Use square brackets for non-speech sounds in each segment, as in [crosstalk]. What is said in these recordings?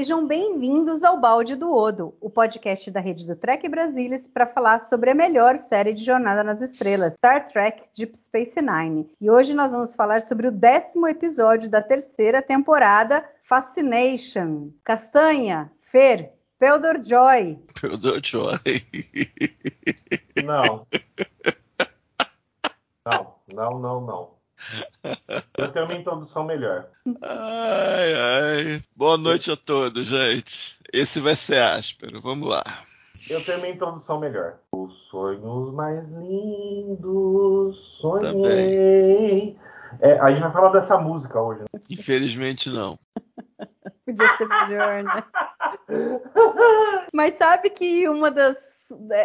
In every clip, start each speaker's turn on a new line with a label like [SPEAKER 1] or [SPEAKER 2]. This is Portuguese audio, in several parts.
[SPEAKER 1] Sejam bem-vindos ao Balde do Odo, o podcast da rede do Trek Brasilis para falar sobre a melhor série de Jornada nas Estrelas, Star Trek Deep Space Nine. E hoje nós vamos falar sobre o décimo episódio da terceira temporada, Fascination. Castanha, Fer, Peldor Joy. [laughs]
[SPEAKER 2] Peldor Joy.
[SPEAKER 3] Não. Não, não, não, não. Eu tenho uma introdução melhor.
[SPEAKER 2] Ai, ai. Boa noite a todos, gente. Esse vai ser áspero. Vamos lá.
[SPEAKER 3] Eu tenho uma introdução melhor. Os sonhos mais lindos, sonhei. É, a gente vai falar dessa música hoje. Né?
[SPEAKER 2] Infelizmente não. [laughs]
[SPEAKER 1] Podia ser melhor, né? Mas sabe que uma das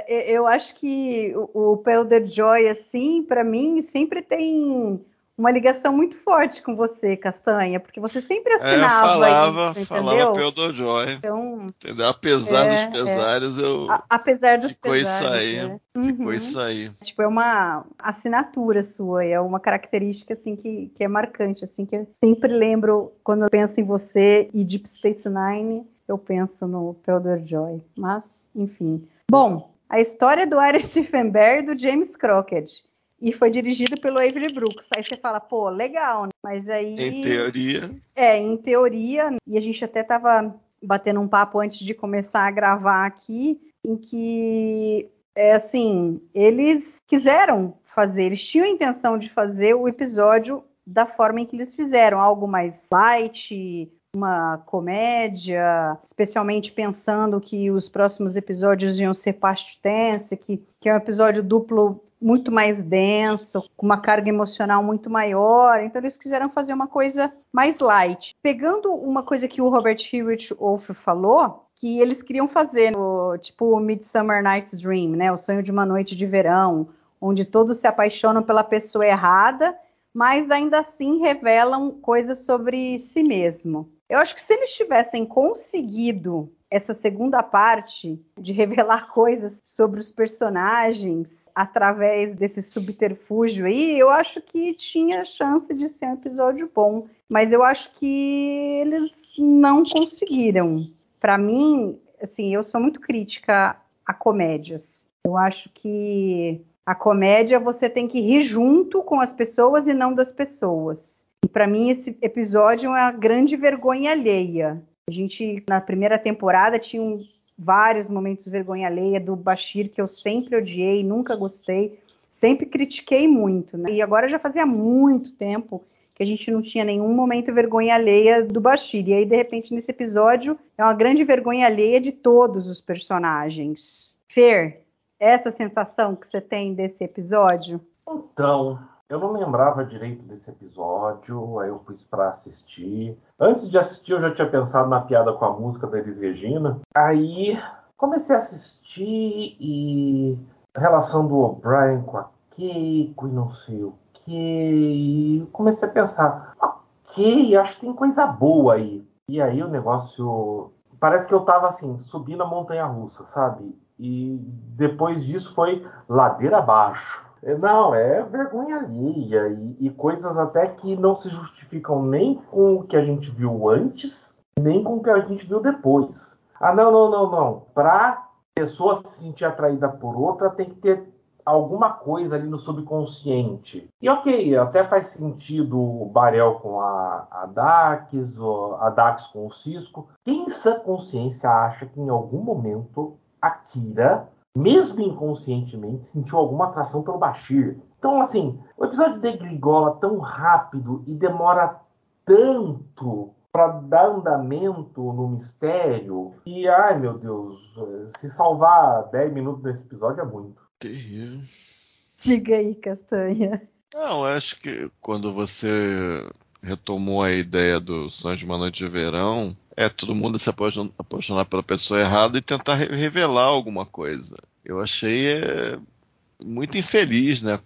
[SPEAKER 1] eu acho que o Pelder Joy, assim, para mim, sempre tem uma ligação muito forte com você, Castanha, porque você sempre assinava
[SPEAKER 2] é, eu falava,
[SPEAKER 1] isso,
[SPEAKER 2] falava pelo Joy.
[SPEAKER 1] Então,
[SPEAKER 2] entendeu? Apesar é, dos pesares, é. eu
[SPEAKER 1] A, apesar dos
[SPEAKER 2] ficou
[SPEAKER 1] pesares,
[SPEAKER 2] isso aí,
[SPEAKER 1] né?
[SPEAKER 2] ficou
[SPEAKER 1] uhum.
[SPEAKER 2] isso aí.
[SPEAKER 1] Tipo, é uma assinatura sua, é uma característica assim que, que é marcante, assim que eu sempre lembro quando eu penso em você e Deep Space Nine, eu penso no Pelder Joy. Mas, enfim. Bom, a história do Iris Stephenberg e do James Crockett e foi dirigido pelo Avery Brooks. Aí você fala, pô, legal, né? mas aí.
[SPEAKER 2] Em teoria.
[SPEAKER 1] É, em teoria, e a gente até tava batendo um papo antes de começar a gravar aqui, em que, é assim, eles quiseram fazer, eles tinham a intenção de fazer o episódio da forma em que eles fizeram, algo mais light, uma comédia, especialmente pensando que os próximos episódios iam ser past tense, que, que é um episódio duplo muito mais denso, com uma carga emocional muito maior. Então eles quiseram fazer uma coisa mais light. Pegando uma coisa que o Robert Hewitt Wolf falou, que eles queriam fazer tipo Midsummer Night's Dream, né, o sonho de uma noite de verão, onde todos se apaixonam pela pessoa errada, mas ainda assim revelam coisas sobre si mesmo. Eu acho que se eles tivessem conseguido essa segunda parte de revelar [laughs] coisas sobre os personagens através desse subterfúgio aí, eu acho que tinha chance de ser um episódio bom, mas eu acho que eles não conseguiram. Para mim, assim, eu sou muito crítica a comédias. Eu acho que a comédia você tem que rir junto com as pessoas e não das pessoas. E para mim esse episódio é uma grande vergonha alheia. A gente, na primeira temporada, tinha um, vários momentos de vergonha alheia do Bashir, que eu sempre odiei, nunca gostei, sempre critiquei muito. Né? E agora já fazia muito tempo que a gente não tinha nenhum momento vergonha alheia do Bashir. E aí, de repente, nesse episódio, é uma grande vergonha alheia de todos os personagens. Fer, essa sensação que você tem desse episódio?
[SPEAKER 3] Então, eu não lembrava direito desse episódio, aí eu fui para assistir. Antes de assistir, eu já tinha pensado na piada com a música da Elis Regina. Aí comecei a assistir e a relação do O'Brien com a Keiko e não sei o que. Comecei a pensar, ok, acho que tem coisa boa aí. E aí o negócio. Parece que eu tava assim, subindo a montanha russa, sabe? E depois disso foi ladeira abaixo. Não, é vergonha alheia e, e, coisas até que não se justificam nem com o que a gente viu antes, nem com o que a gente viu depois. Ah, não, não, não, não. Pra pessoa se sentir atraída por outra, tem que ter alguma coisa ali no subconsciente. E ok, até faz sentido o Barel com a, a Dax, a Dax com o Cisco. Quem em sã consciência acha que em algum momento a Kira mesmo inconscientemente, sentiu alguma atração pelo Bashir. Então, assim, o episódio degringola tão rápido e demora tanto para dar andamento no mistério. E, ai meu Deus, se salvar 10 minutos nesse episódio é muito.
[SPEAKER 2] Terrível.
[SPEAKER 1] Diga aí, Castanha.
[SPEAKER 2] Não, acho que quando você retomou a ideia do Sonho de uma Noite de Verão, é todo mundo se apaixonar, pela pessoa errada e tentar re revelar alguma coisa. Eu achei é, muito infeliz, né?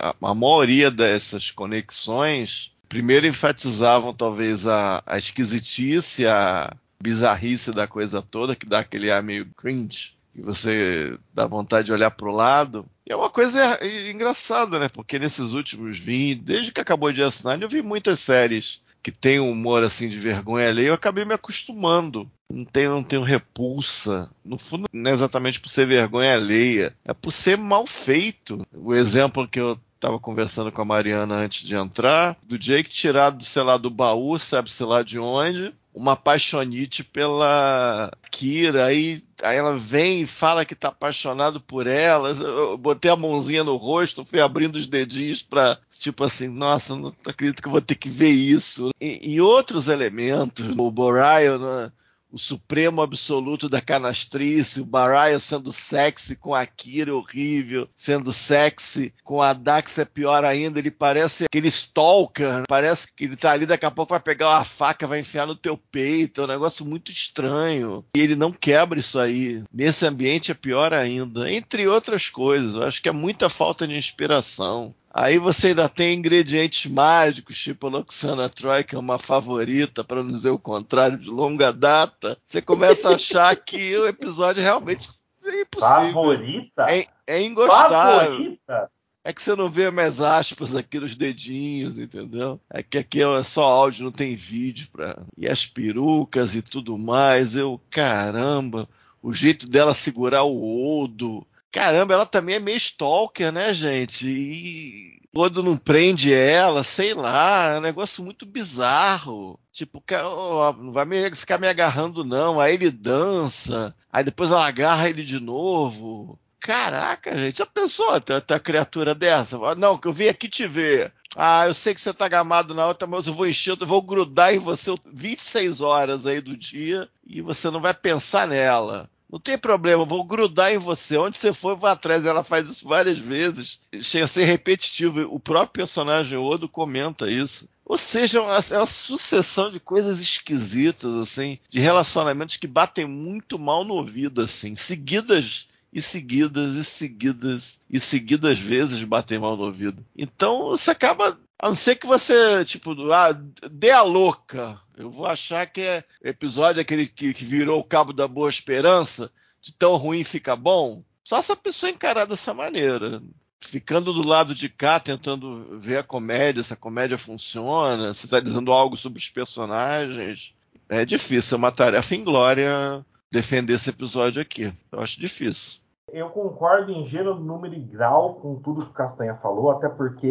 [SPEAKER 2] A, a, maioria dessas conexões primeiro enfatizavam talvez a, a esquisitice, a bizarrice da coisa toda, que dá aquele ar meio cringe, que você dá vontade de olhar para o lado. E é uma coisa engraçada, né? Porque nesses últimos 20, desde que acabou de assinar, eu vi muitas séries que tem um humor assim de vergonha alheia, eu acabei me acostumando. Não tenho, não tenho repulsa. No fundo, não é exatamente por ser vergonha alheia, é por ser mal feito. O exemplo que eu estava conversando com a Mariana antes de entrar, do Jake tirado, sei lá, do baú, sabe-se lá de onde, uma apaixonite pela Kira, aí, aí ela vem e fala que tá apaixonado por ela. Eu botei a mãozinha no rosto, fui abrindo os dedinhos para tipo assim, nossa, não acredito que eu vou ter que ver isso. E, e outros elementos, o Boraio, né? O supremo absoluto da canastrice, o Baraya sendo sexy com a Kira horrível, sendo sexy com a Dax é pior ainda, ele parece aquele stalker, parece que ele tá ali daqui a pouco vai pegar uma faca, vai enfiar no teu peito, é um negócio muito estranho. E ele não quebra isso aí. Nesse ambiente é pior ainda, entre outras coisas. Eu acho que é muita falta de inspiração. Aí você ainda tem ingredientes mágicos, tipo a Loxana Troy, que é uma favorita, para não dizer o contrário, de longa data. Você começa a achar que o episódio realmente é impossível.
[SPEAKER 3] Favorita?
[SPEAKER 2] É, é ingostável. Favorita? É que você não vê mais aspas aqui nos dedinhos, entendeu? É que aqui é só áudio, não tem vídeo. Pra... E as perucas e tudo mais. Eu, caramba, o jeito dela segurar o Odo Caramba, ela também é meio stalker, né, gente? E quando não prende ela, sei lá, é um negócio muito bizarro. Tipo, não vai me, ficar me agarrando, não. Aí ele dança, aí depois ela agarra ele de novo. Caraca, gente, já pensou ter, ter criatura dessa? Não, que eu vim aqui te ver. Ah, eu sei que você tá gamado na outra, mas eu vou encher, eu vou grudar em você 26 horas aí do dia e você não vai pensar nela. Não tem problema, vou grudar em você. Onde você for, eu vou atrás. Ela faz isso várias vezes. Chega a ser repetitivo. O próprio personagem Odo comenta isso. Ou seja, é uma, é uma, sucessão de coisas esquisitas, assim, de relacionamentos que batem muito mal no ouvido, assim, seguidas e seguidas e seguidas e seguidas vezes batem mal no ouvido. Então você acaba a não ser que você, tipo, ah, dê a louca. Eu vou achar que é episódio aquele que, que virou o cabo da boa esperança, de tão ruim fica bom. Só essa pessoa encarar dessa maneira. Ficando do lado de cá, tentando ver a comédia, se a comédia funciona, se está dizendo algo sobre os personagens. É difícil, é uma tarefa inglória defender esse episódio aqui. Eu acho difícil.
[SPEAKER 3] Eu concordo em gênero, número e grau com tudo que o Castanha falou, até porque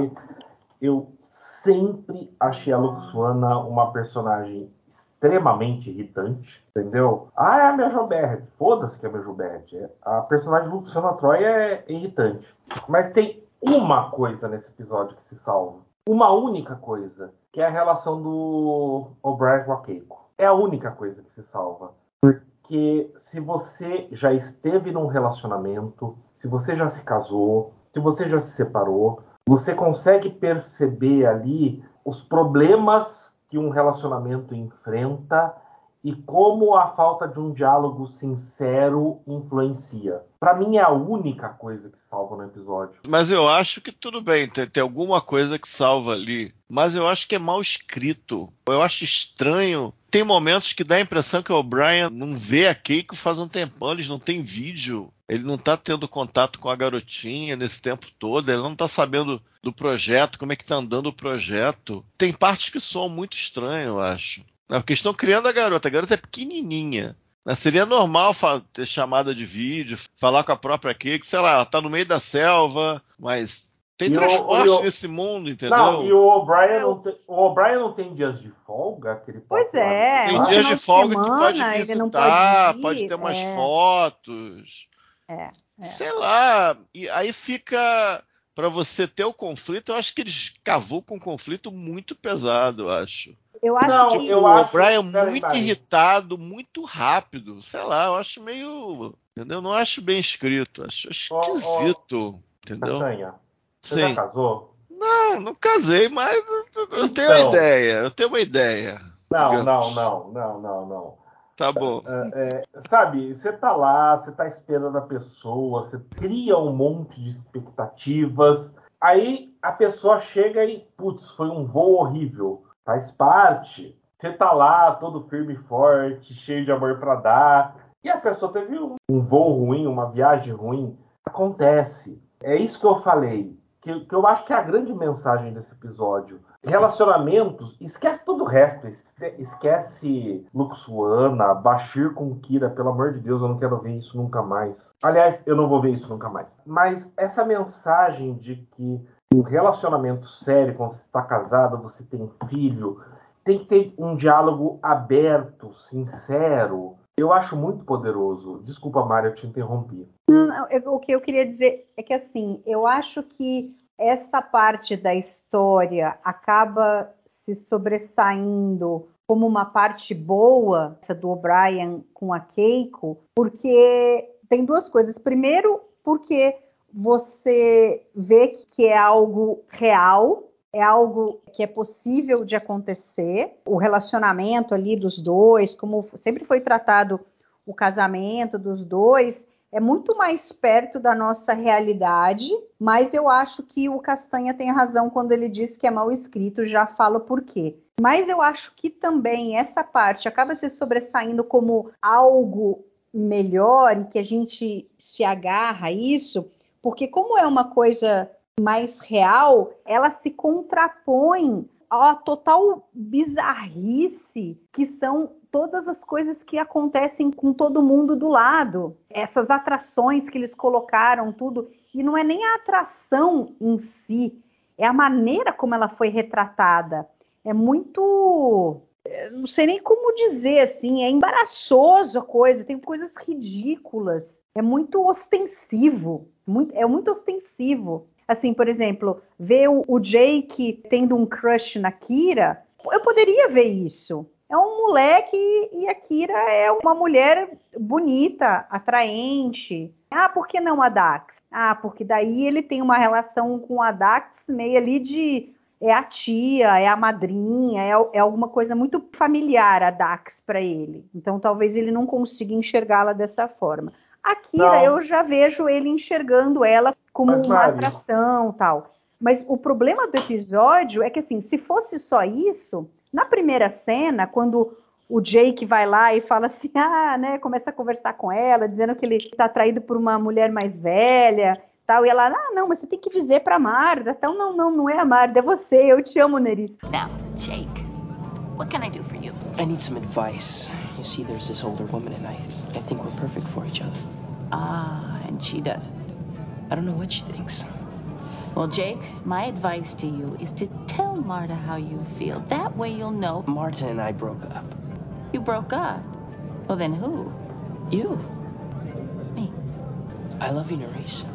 [SPEAKER 3] eu sempre achei a Luxuana uma personagem extremamente irritante, entendeu? Ah, é a minha Jobert. Foda-se que é a minha Jobert. A personagem Luxuana Troy é irritante. Mas tem uma coisa nesse episódio que se salva. Uma única coisa, que é a relação do O'Brien com a Keiko. É a única coisa que se salva. Porque se você já esteve num relacionamento, se você já se casou, se você já se separou, você consegue perceber ali os problemas que um relacionamento enfrenta e como a falta de um diálogo sincero influencia. Para mim é a única coisa que salva no episódio.
[SPEAKER 2] Mas eu acho que tudo bem, tem, tem, alguma coisa que salva ali. Mas eu acho que é mal escrito. Eu acho estranho. Tem momentos que dá a impressão que o Brian não vê a Keiko faz um tempão, eles não têm vídeo. Ele não tá tendo contato com a garotinha nesse tempo todo, ele não tá sabendo do projeto, como é que tá andando o projeto. Tem partes que soam muito estranho, eu acho. Não, porque estão criando a garota. A garota é pequenininha. Né? Seria normal ter chamada de vídeo, falar com a própria Keiko, sei lá, ela tá no meio da selva, mas tem e transporte o, nesse mundo, entendeu? Não,
[SPEAKER 3] e o O'Brien não, tem, o não tem dias de folga que ele
[SPEAKER 1] Pois é.
[SPEAKER 2] Tem dias de folga semana, que pode visitar, pode, pode, ter umas é. fotos.
[SPEAKER 1] É, é.
[SPEAKER 2] Sei lá. E aí fica para você ter o conflito, eu acho que eles cavou com um conflito muito pesado, eu acho.
[SPEAKER 1] Eu acho
[SPEAKER 3] Não,
[SPEAKER 1] que
[SPEAKER 3] eu
[SPEAKER 2] o
[SPEAKER 3] acho-
[SPEAKER 2] Brian
[SPEAKER 3] peraí,
[SPEAKER 2] muito
[SPEAKER 3] peraí.
[SPEAKER 2] irritado, muito rápido. Sei lá, eu acho meio. Entendeu? Não acho bem escrito. Acho
[SPEAKER 3] Ó, ó.
[SPEAKER 2] esquisito. Entendeu?
[SPEAKER 3] Castanha, você
[SPEAKER 2] Sim.
[SPEAKER 3] já casou?
[SPEAKER 2] Não, não casei, mas eu, eu tenho
[SPEAKER 3] Então.
[SPEAKER 2] uma ideia. Eu tenho uma ideia.
[SPEAKER 3] Não,
[SPEAKER 2] Digamos.
[SPEAKER 3] não, não, não, não, não.
[SPEAKER 2] Tá bom.
[SPEAKER 3] É, sabe, você tá lá, você tá esperando a pessoa, você cria um monte de expectativas, aí a pessoa chega e, putz, foi um voo horrível. Faz parte. Você tá lá, todo firme e forte, cheio de amor pra dar, e a pessoa teve um, um voo ruim, uma viagem ruim. Acontece. É isso que eu falei. Que, que eu acho que é a grande mensagem desse episódio. Relacionamentos, esquece todo o resto. esque- Esquece Luxuana, Bashir com Kira, pelo amor de Deus, eu não quero ver isso nunca mais. Aliás, eu não vou ver isso nunca mais. Mas essa mensagem de que um relacionamento sério, quando você está casado, você tem filho, tem que ter um diálogo aberto, sincero. Eu acho muito poderoso. Desculpa, Mário, eu te interrompi.
[SPEAKER 1] Não, eu- o que eu queria dizer é que assim, eu acho que essa parte da história acaba se sobressaindo como uma parte boa do O'Brien com a Keiko, porque tem duas coisas. Primeiro, porque você vê que é algo real, é algo que é possível de acontecer. O relacionamento ali dos dois, como sempre foi tratado o casamento dos dois, é muito mais perto da nossa realidade, mas eu acho que o Castanha tem razão quando ele diz que é mal escrito, já falo por quê. Mas eu acho que também essa parte acaba se sobressaindo como algo melhor e que a gente se agarra a isso, porque como é uma coisa mais real, ela se contrapõe à total bizarrice que são todas as coisas que acontecem com todo mundo do lado. Essas atrações que eles colocaram, tudo. E não é nem a atração em si, é a maneira como ela foi retratada. É muito. eu Não sei nem como dizer assim, é embaraçoso a coisa, tem coisas ridículas, é muito ostensivo, muito, é muito ostensivo. Assim, por exemplo, ver o, Jake tendo um crush na Kira, eu poderia ver isso. É um moleque e a Kira é uma mulher bonita, atraente. Ah, por que não a Dax? Ah, porque daí ele tem uma relação com a Dax meio ali de é a tia, é a madrinha, é, é alguma coisa muito familiar a Dax para ele. Então talvez ele não consiga enxergá-la dessa forma. A Kira,
[SPEAKER 3] Não.
[SPEAKER 1] eu já vejo ele enxergando ela como
[SPEAKER 3] Mas,
[SPEAKER 1] uma
[SPEAKER 3] Mari-
[SPEAKER 1] atração tal. Mas o problema do episódio é que, assim, se fosse só isso, na primeira cena, quando o Jake vai lá e fala assim, [laughs] ah, né, começa a conversar com ela, dizendo que ele está atraído por uma mulher mais velha, tal, e ela, ah, não, mas você tem que dizer pra Marda, então, não, não, não é a Marda, é você, eu te amo, Neris.
[SPEAKER 4] Now, Jake, what can I do for you?
[SPEAKER 5] I need some advice. You see, there's this older woman, and I, I think we're perfect for each other.
[SPEAKER 4] Ah, and she doesn't.
[SPEAKER 5] I don't know what she thinks.
[SPEAKER 4] Well, Jake, my advice to you is to tell Marta how you feel. That way you'll know
[SPEAKER 5] Marta and I broke up.
[SPEAKER 4] you broke up. Well, then who?
[SPEAKER 5] You.
[SPEAKER 4] Me.
[SPEAKER 5] I love you, Nerys.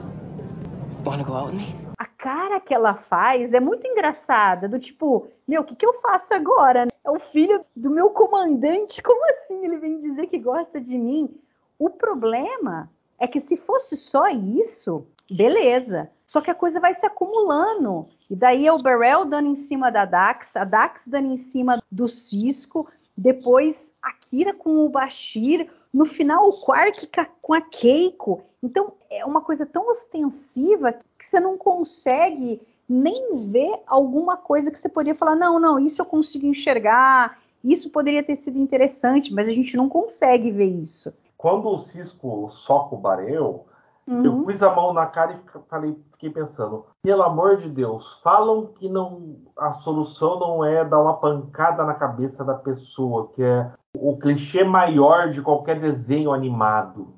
[SPEAKER 5] Want to go out with me?
[SPEAKER 1] Cara que ela faz é muito engraçada, do tipo, meu, o que, que eu faço agora? É o filho do meu comandante, como assim ele vem dizer que gosta de mim? O problema é que se fosse só isso, beleza. Só que a coisa vai se acumulando. E daí é o Beryl dando em cima da Dax, a Dax dando em cima do Cisco, depois a Kira com o Bashir, no final o Quark com a Keiko. Então é uma coisa tão ostensiva que você não consegue nem ver alguma coisa que você poderia falar, não, não, isso eu consigo enxergar, isso poderia ter sido interessante, mas a gente não consegue ver isso.
[SPEAKER 3] Quando o Cisco soca o Bareu,
[SPEAKER 1] Uhum.
[SPEAKER 3] eu pus a mão na cara e falei, fiquei pensando, pelo amor de Deus, falam que não a solução não é dar uma pancada na cabeça da pessoa, que é o clichê maior de qualquer desenho animado.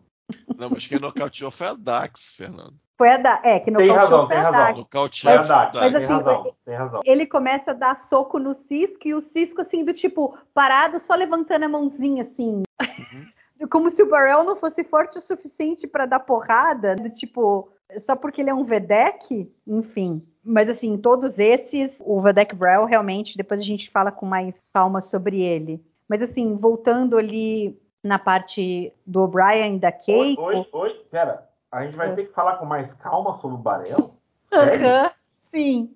[SPEAKER 2] Não, mas quem nocauteou foi a Dax, Fernando.
[SPEAKER 1] Foi a da... É, que no
[SPEAKER 3] Tem razão,
[SPEAKER 1] foi
[SPEAKER 3] tem
[SPEAKER 1] a
[SPEAKER 3] razão.
[SPEAKER 1] Dax.
[SPEAKER 2] Nocauteou
[SPEAKER 3] É a Dax,
[SPEAKER 1] mas
[SPEAKER 3] tem
[SPEAKER 1] assim,
[SPEAKER 3] razão, tem razão.
[SPEAKER 1] Ele começa a dar soco no Cisco e o Cisco, assim, do tipo, parado, só levantando a mãozinha, assim. [laughs] Como se o Barrel não fosse forte o suficiente para dar porrada, do tipo, só porque ele é um Vedek, enfim. Mas assim, todos esses, o Vedek Brell realmente, depois a gente fala com mais calma sobre ele. Mas assim, voltando ali na parte do O'Brien e da Keiko.
[SPEAKER 3] Oi, oi, oi, pera. A gente vai ter que falar com mais calma sobre o Barel?
[SPEAKER 1] Aham, sim.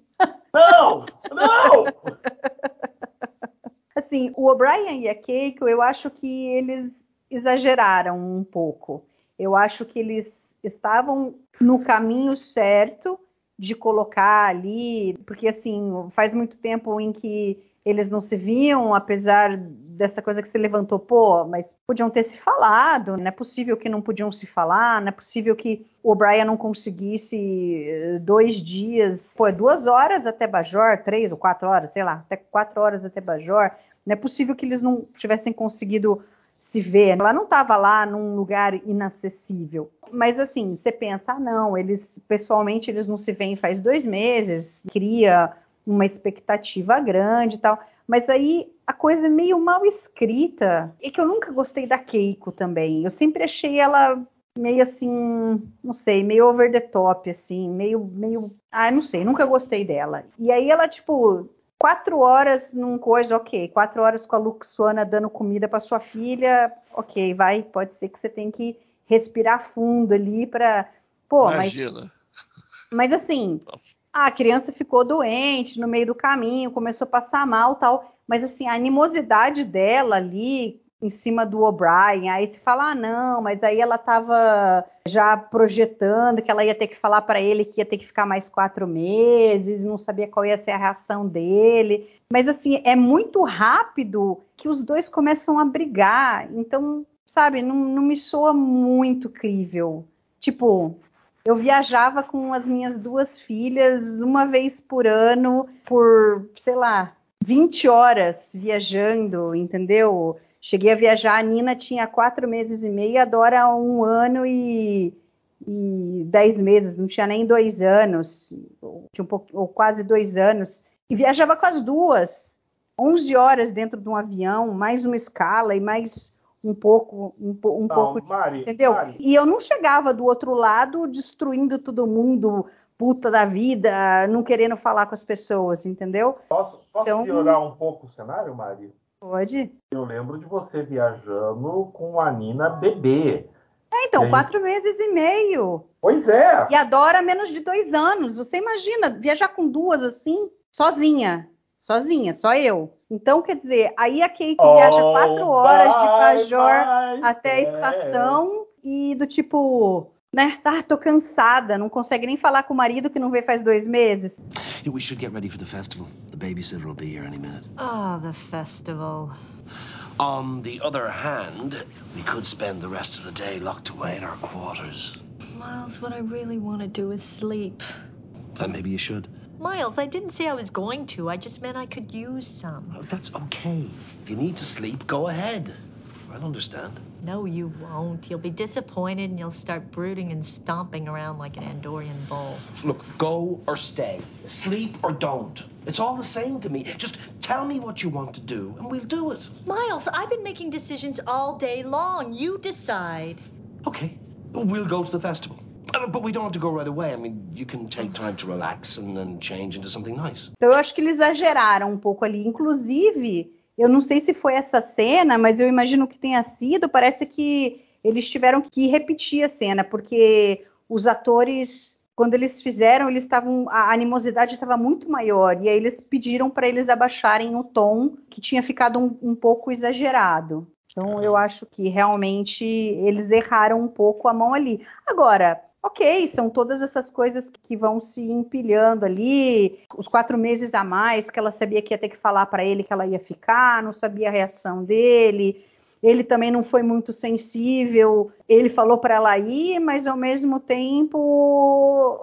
[SPEAKER 3] Não! Não! [laughs]
[SPEAKER 1] Assim, o O'Brien e a Keiko, eu acho que eles exageraram um pouco. Eu acho que eles estavam no caminho certo de colocar ali, porque assim, faz muito tempo em que eles não se viam, apesar dessa coisa que se levantou, pô, mas podiam ter se falado, não é possível que não podiam se falar, não é possível que o O'Brien não conseguisse eh, dois dias, pô, duas horas até Bajor, três ou quatro horas, sei lá, até quatro horas até Bajor, não é possível que eles não tivessem conseguido se ver. Ela não estava lá num lugar inacessível. Mas assim, você pensa, ah, não, eles pessoalmente eles não se veem faz dois meses, cria uma expectativa grande e tal. Mas aí a coisa é meio mal escrita. E que eu nunca gostei da Keiko também. Eu sempre achei ela meio assim, não sei, meio over the top, assim, meio, meio. Ah, não sei, nunca gostei dela. E aí ela, tipo, quatro horas num coisa, ok. Quatro horas com a Luxuana dando comida para sua filha, ok, vai. Pode ser que você tenha que respirar fundo ali para. Pô, Imagina. mas. Mas assim, Nossa. A criança ficou doente no meio do caminho, começou a passar mal tal. Mas assim, a animosidade dela ali em cima do O'Brien. Aí se fala, ah, não, mas aí ela estava já projetando que ela ia ter que falar para ele que ia ter que ficar mais quatro meses, não sabia qual ia ser a reação dele. Mas assim, é muito rápido que os dois começam a brigar. Então, sabe, não, não me soa muito crível. Tipo, eu viajava com as minhas duas filhas uma vez por ano, por, sei lá, 20 horas viajando, entendeu? Cheguei a viajar, a Nina tinha quatro meses e meio, a Dora um ano e, e dez meses, não tinha nem dois anos, um pouco, ou quase dois anos, e viajava com as duas, 11 horas dentro de um avião, mais uma escala e mais um pouco, um, um não, pouco, Mari, entendeu? Mari. E eu não chegava do outro lado destruindo todo mundo, puta da vida, não querendo falar com as pessoas, entendeu?
[SPEAKER 3] Posso, posso então, piorar um pouco o cenário, Mari?
[SPEAKER 1] Pode.
[SPEAKER 3] Eu lembro de você viajando com a Nina bebê.
[SPEAKER 1] É, então, quatro meses e meio.
[SPEAKER 3] Pois é.
[SPEAKER 1] E adora menos de dois anos. Você imagina viajar com duas assim, sozinha. Sozinha, só eu. Então, quer dizer, aí a Kate oh, viaja quatro horas de Pajor até a estação e do tipo, né? Ah, tô cansada, não consegue nem falar com o marido que não vê faz dois meses.
[SPEAKER 6] We should get ready for the festival. The babysitter will be here any minute.
[SPEAKER 4] Oh, the festival.
[SPEAKER 6] On the other hand, we could spend the rest of the day locked away in our quarters.
[SPEAKER 4] Miles, what I really want to do is sleep.
[SPEAKER 6] Then maybe you should.
[SPEAKER 4] Miles, I didn't say I was going to. I just meant I could use some.
[SPEAKER 6] Oh, that's okay. If you need to sleep, go ahead. I'll understand.
[SPEAKER 4] No, you won't. You'll be disappointed and you'll start brooding and stomping around like an Andorian bull.
[SPEAKER 6] Look, go or stay. Sleep or don't. It's all the same to me. Just tell me what you want to do and we'll do it.
[SPEAKER 4] Miles, I've been making decisions all day long. You decide.
[SPEAKER 6] Okay. We'll go to the festival. Uh, but we don't have to go right away. I mean, you can take time to relax and then change into something nice.
[SPEAKER 1] Então eu acho que eles exageraram um pouco ali. Inclusive, Eu não sei se foi essa cena, mas eu imagino que tenha sido. Parece que eles tiveram que repetir a cena, porque os atores, quando eles fizeram, eles estavam. A animosidade estava muito maior. E aí eles pediram para eles abaixarem o tom, que tinha ficado um, um pouco exagerado. Então eu acho que realmente eles erraram um pouco a mão ali. Agora, ok, são todas essas coisas que vão se empilhando ali, os quatro meses a mais que ela sabia que ia ter que falar para ele que ela ia ficar, não sabia a reação dele. Ele também não foi muito sensível. Ele falou para ela ir, mas ao mesmo tempo,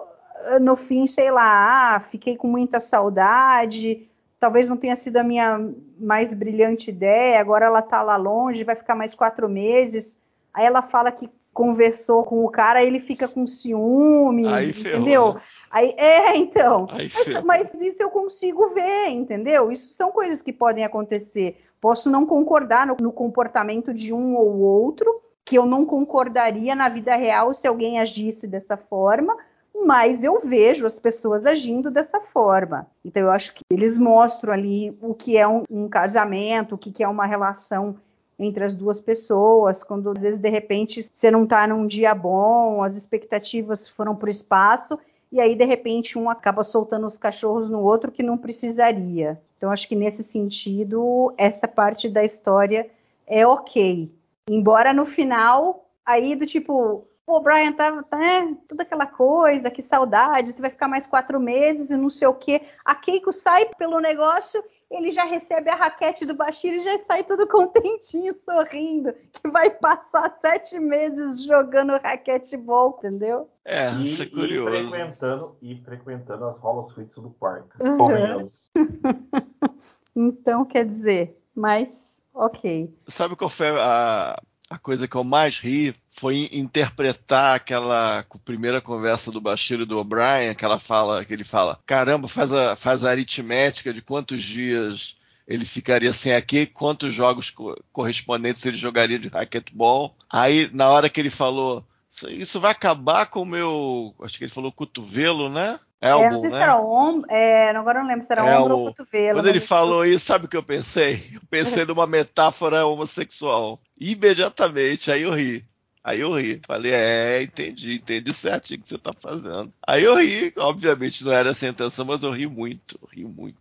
[SPEAKER 1] no fim, sei lá, ah, fiquei com muita saudade. Talvez não tenha sido a minha mais brilhante ideia. Agora ela está lá longe, vai ficar mais quatro meses. Aí ela fala que conversou com o cara, ele fica com ciúme, Aí entendeu? Né? Aí, é, então. Mas, mas, isso eu consigo ver, entendeu? Isso são coisas que podem acontecer. Posso não concordar no, no, comportamento de um ou outro, que eu não concordaria na vida real se alguém agisse dessa forma, mas eu vejo as pessoas agindo dessa forma. Então eu acho que eles mostram ali o que é um, um casamento, o que, que é uma relação entre as duas pessoas, quando às vezes de repente você não está num dia bom, as expectativas foram para o espaço e aí de repente um acaba soltando os cachorros no outro que não precisaria. Então acho que nesse sentido essa parte da história é ok, embora no final aí do tipo o Brian tá, tá né, toda aquela coisa, que saudade, você vai ficar mais quatro meses e não sei o quê. A Keiko sai pelo negócio, ele já recebe a raquete do Bashir e já sai tudo contentinho, sorrindo, que vai passar sete meses jogando raquetebol, entendeu?
[SPEAKER 2] É, e, isso é curioso.
[SPEAKER 3] E frequentando, e frequentando as rolas suítes do parque. Uhum. [laughs]
[SPEAKER 1] então, quer dizer, mas ok.
[SPEAKER 2] Sabe qual foi a, a coisa que eu mais ri foi interpretar aquela primeira conversa do Bashir e do O'Brien, que ela fala, que ele fala, caramba, faz a, faz a aritmética de quantos dias ele ficaria sem aqui, quantos jogos co correspondentes ele jogaria de racquetball. Aí, na hora que ele falou, isso vai acabar com o meu, acho que ele falou cotovelo, né?
[SPEAKER 1] Elbow, é, não sei né? se era ombro, é, agora não lembro se era é, ombro ou cotovelo.
[SPEAKER 2] Quando ele falou isso, sabe o que eu pensei? Eu pensei [laughs] numa metáfora homossexual. Imediatamente, aí eu ri. Aí eu ri. Falei, é, entendi, entendi certinho o que você tá fazendo. Aí eu ri, obviamente não era essa a intenção, mas eu ri muito, eu ri muito.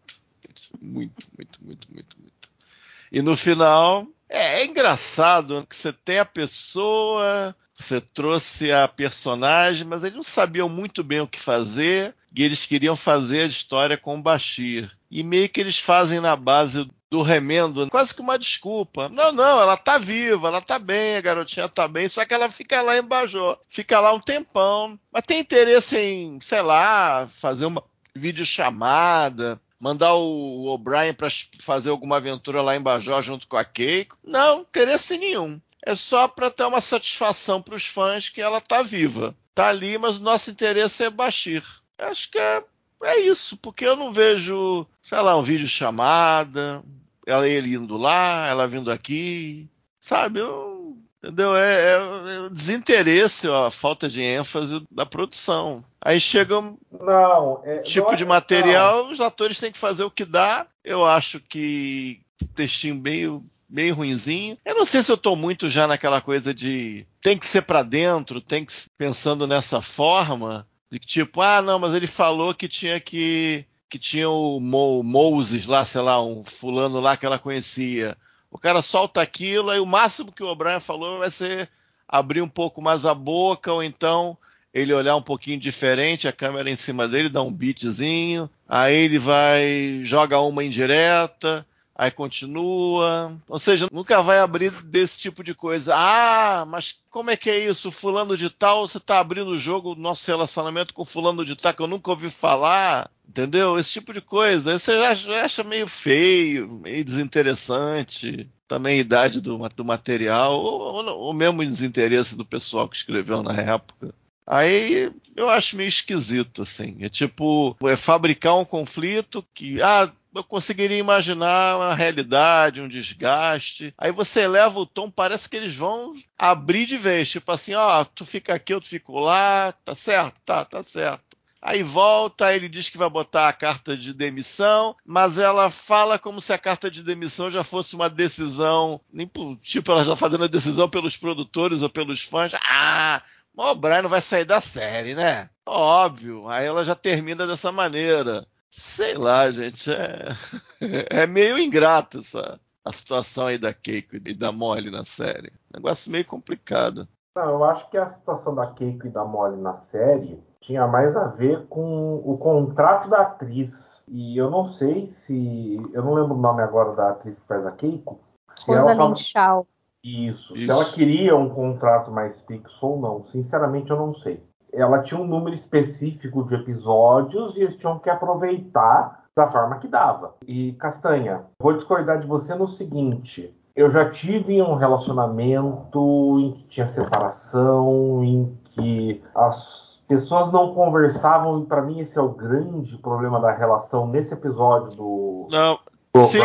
[SPEAKER 2] Muito, muito, muito, muito, muito. E no final, é, é engraçado que você tem a pessoa, você trouxe a personagem, mas eles não sabiam muito bem o que fazer e eles queriam fazer a história com o Bashir. E meio que eles fazem na base do remendo, quase que uma desculpa. Não, não, ela tá viva, ela tá bem, a garotinha tá bem, só que ela fica lá em Bajó, fica lá um tempão, mas tem interesse em, sei lá, fazer uma videochamada, mandar o O'Brien para fazer alguma aventura lá em Bajó junto com a Keiko. Não, interesse nenhum. É só para ter uma satisfação para os fãs que ela tá viva. Tá ali, mas o nosso interesse é Bashir. Acho que é, é isso, porque eu não vejo, sei lá, um vídeo chamada, ela ele indo lá, ela vindo aqui, sabe? Eu, entendeu? É, é, é desinteresse, ó, a falta de ênfase da produção. Aí chega um
[SPEAKER 3] não, é,
[SPEAKER 2] tipo de material, não. os atores têm que fazer o que dá. Eu acho que textinho meio meio ruinzinho. Eu não sei se eu tô muito já naquela coisa de tem que ser para dentro, tem que pensando nessa forma de que tipo, ah, não, mas ele falou que tinha que que tinha o Mo, Moses lá, sei lá, um fulano lá que ela conhecia. O cara solta aquilo, aí o máximo que o O'Brien falou vai ser abrir um pouco mais a boca, ou então ele olhar um pouquinho diferente, a câmera em cima dele, dá um beatzinho, aí ele vai, joga uma indireta, aí continua. Ou seja, nunca vai abrir desse tipo de coisa. Ah, mas como é que é isso? Fulano de tal, você está abrindo o jogo, nosso relacionamento com fulano de tal, que eu nunca ouvi falar. Entendeu? Esse tipo de coisa. Aí você já acha meio feio, meio desinteressante. Também a idade do, do material, ou, ou, ou mesmo o desinteresse do pessoal que escreveu na época. Aí eu acho meio esquisito, assim. É tipo, é fabricar um conflito que, ah, eu conseguiria imaginar uma realidade, um desgaste. Aí você eleva o tom, parece que eles vão abrir de vez, tipo assim, ó, tu fica aqui, eu fico lá, tá certo? Tá, tá certo. Aí volta, ele diz que vai botar a carta de demissão, mas ela fala como se a carta de demissão já fosse uma decisão, nem tipo, ela já fazendo a decisão pelos produtores ou pelos fãs. Ah, o Brian não vai sair da série, né? Óbvio. Aí ela já termina dessa maneira. Sei lá, gente, é, [laughs] é meio ingrato essa a situação aí da Keiko e da Molly na série. Negócio meio complicado.
[SPEAKER 3] Não, eu acho que a situação da Keiko e da Molly na série tinha mais a ver com o contrato da atriz. E eu não sei se. Eu não lembro o nome agora da atriz que faz a Keiko.
[SPEAKER 1] Rosalind tava... Shaw.
[SPEAKER 3] Isso. Isso. Se ela queria um contrato mais fixo ou não. Sinceramente, eu não sei ela tinha um número específico de episódios e eles tinham que aproveitar da forma que dava. E Castanha, vou discordar de você no seguinte: eu já tive um relacionamento em que tinha separação, em que as pessoas não conversavam, e para mim esse é o grande problema da relação nesse episódio do.
[SPEAKER 2] Não. Sim,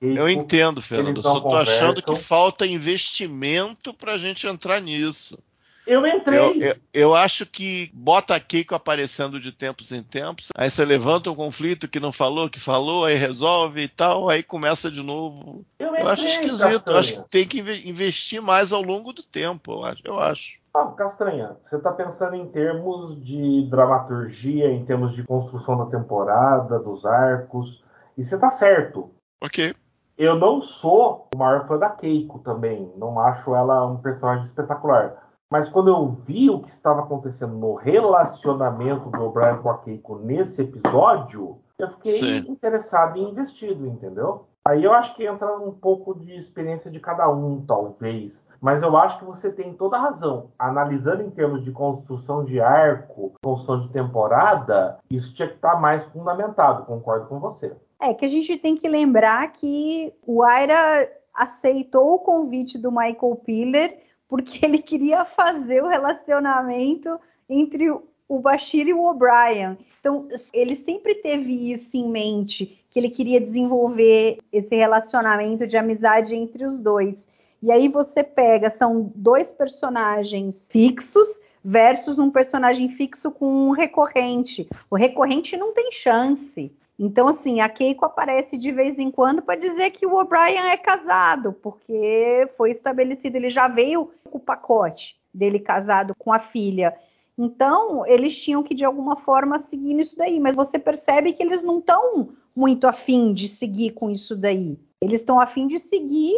[SPEAKER 2] eu entendo, Fernando. Só tô achando que falta investimento para a gente entrar nisso.
[SPEAKER 3] Eu entrei.
[SPEAKER 2] Eu, eu, eu, acho que bota a Keiko aparecendo de tempos em tempos, aí você levanta um conflito que não falou, que falou, aí resolve e tal, aí começa de novo. Eu, eu acho esquisito, eu acho que tem que investir mais ao longo do tempo, eu acho. Eu acho.
[SPEAKER 3] Ah, Castanha, você está pensando em termos de dramaturgia, em termos de construção da temporada, dos arcos, e você está certo.
[SPEAKER 2] Ok.
[SPEAKER 3] Eu não sou o maior fã da Keiko também, não acho ela um personagem espetacular. Mas quando eu vi o que estava acontecendo no relacionamento do O'Brien com a Keiko nesse episódio, eu fiquei Sim. interessado e investido, entendeu? Aí eu acho que entra um pouco de experiência de cada um, talvez. Mas eu acho que você tem toda a razão. Analisando em termos de construção de arco, construção de temporada, isso tinha que estar mais fundamentado, concordo com você.
[SPEAKER 1] É que a gente tem que lembrar que o Aira aceitou o convite do Michael Piller porque [laughs] ele queria fazer o relacionamento entre o Bashir e o O'Brien. Então, ele sempre teve isso em mente, que ele queria desenvolver esse relacionamento de amizade entre os dois. E aí você pega, são dois personagens fixos versus um personagem fixo com um recorrente. O recorrente não tem chance. Então, assim, a Keiko aparece de vez em quando para dizer que o O'Brien é casado, porque foi estabelecido, ele já veio com o pacote dele casado com a filha. Então, eles tinham que, de alguma forma, seguir nisso daí. Mas você percebe que eles não estão muito afim de seguir com isso daí. Eles estão afim de seguir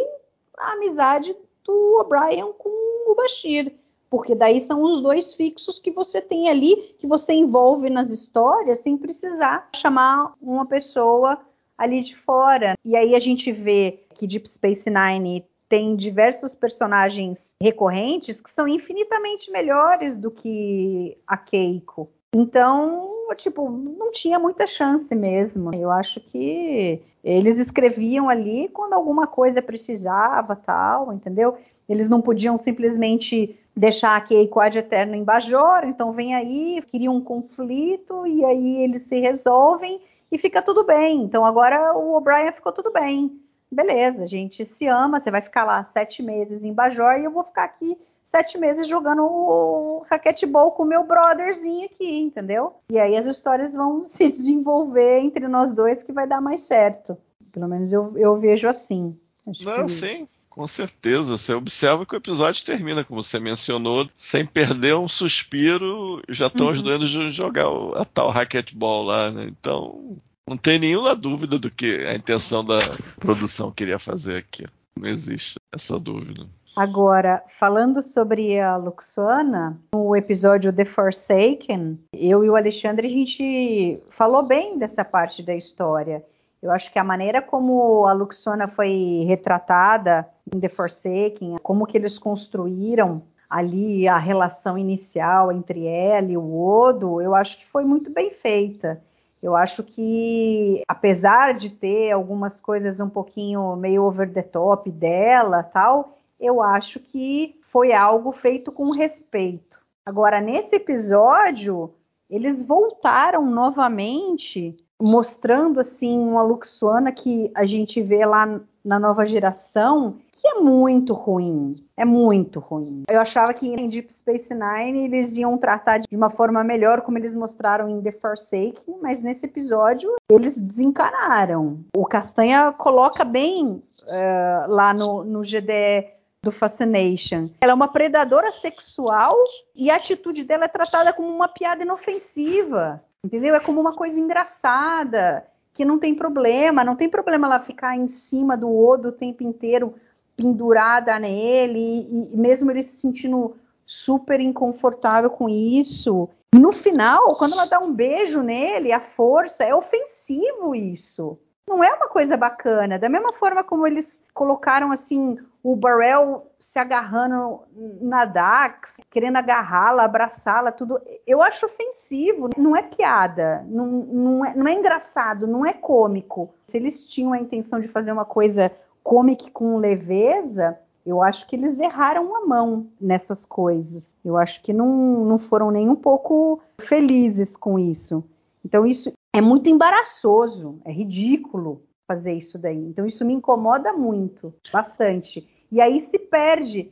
[SPEAKER 1] a amizade do O'Brien com o Bashir porque daí são os dois fixos que você tem ali, que você envolve nas histórias, sem precisar chamar uma pessoa ali de fora. E aí a gente vê que Deep Space Nine tem diversos personagens recorrentes que são infinitamente melhores do que a Keiko. Então, tipo, não tinha muita chance mesmo. Eu acho que eles escreviam ali quando alguma coisa precisava, tal, entendeu? Eles não podiam simplesmente deixar a Keiko ad eterno em Bajor, então vem aí, queria um conflito e aí eles se resolvem e fica tudo bem. Então agora o O'Brien ficou tudo bem. Beleza, a gente se ama, você vai ficar lá sete meses em Bajor e eu vou ficar aqui sete meses jogando o raquetebol com o meu brotherzinho aqui, entendeu? E aí as histórias vão [laughs] se desenvolver entre nós dois que vai dar mais certo. Pelo menos eu, eu vejo assim.
[SPEAKER 2] Acho Não, que... sim. Com certeza, você observa que o episódio termina, como você mencionou, sem perder um suspiro, já estão uhum. ajudando a jogar a tal racquetball lá, né? Então, não tem nenhuma dúvida do que a intenção da produção queria fazer aqui. Não existe essa dúvida.
[SPEAKER 1] Agora, falando sobre a Luxana, no episódio The Forsaken, eu e o Alexandre, a gente falou bem dessa parte da história. Eu acho que a maneira como a Luxona foi retratada em The Forsaken, como que eles construíram ali a relação inicial entre ela e o Odo, eu acho que foi muito bem feita. Eu acho que, apesar de ter algumas coisas um pouquinho meio over the top dela, tal, eu acho que foi algo feito com respeito. Agora, nesse episódio, eles voltaram novamente mostrando assim uma Luxuana que a gente vê lá na nova geração que é muito ruim. É muito ruim. Eu achava que em Deep Space Nine eles iam tratar de uma forma melhor, como eles mostraram em The Forsaken, mas nesse episódio eles desencanaram. O Castanha coloca bem uh, lá no, no GDE do Fascination. Ela é uma predadora sexual e a atitude dela é tratada como uma piada inofensiva. Entendeu? É como uma coisa engraçada, que não tem problema, não tem problema ela ficar em cima do Odo o tempo inteiro, pendurada nele, e, e mesmo ele se sentindo super inconfortável com isso. No final, quando ela dá um beijo nele, a força, é ofensivo isso não é uma coisa bacana. Da mesma forma como eles colocaram assim o Barrel se agarrando na Dax, querendo agarrá-la, abraçá-la, tudo. Eu acho ofensivo. Não é piada, não, não, é, não é engraçado, não é cômico. Se eles tinham a intenção de fazer uma coisa cômica com leveza, eu acho que eles erraram a mão nessas coisas. Eu acho que não, não foram nem um pouco felizes com isso. Então, isso é muito embaraçoso, é ridículo fazer isso daí. Então, isso me incomoda muito, bastante. E aí se perde.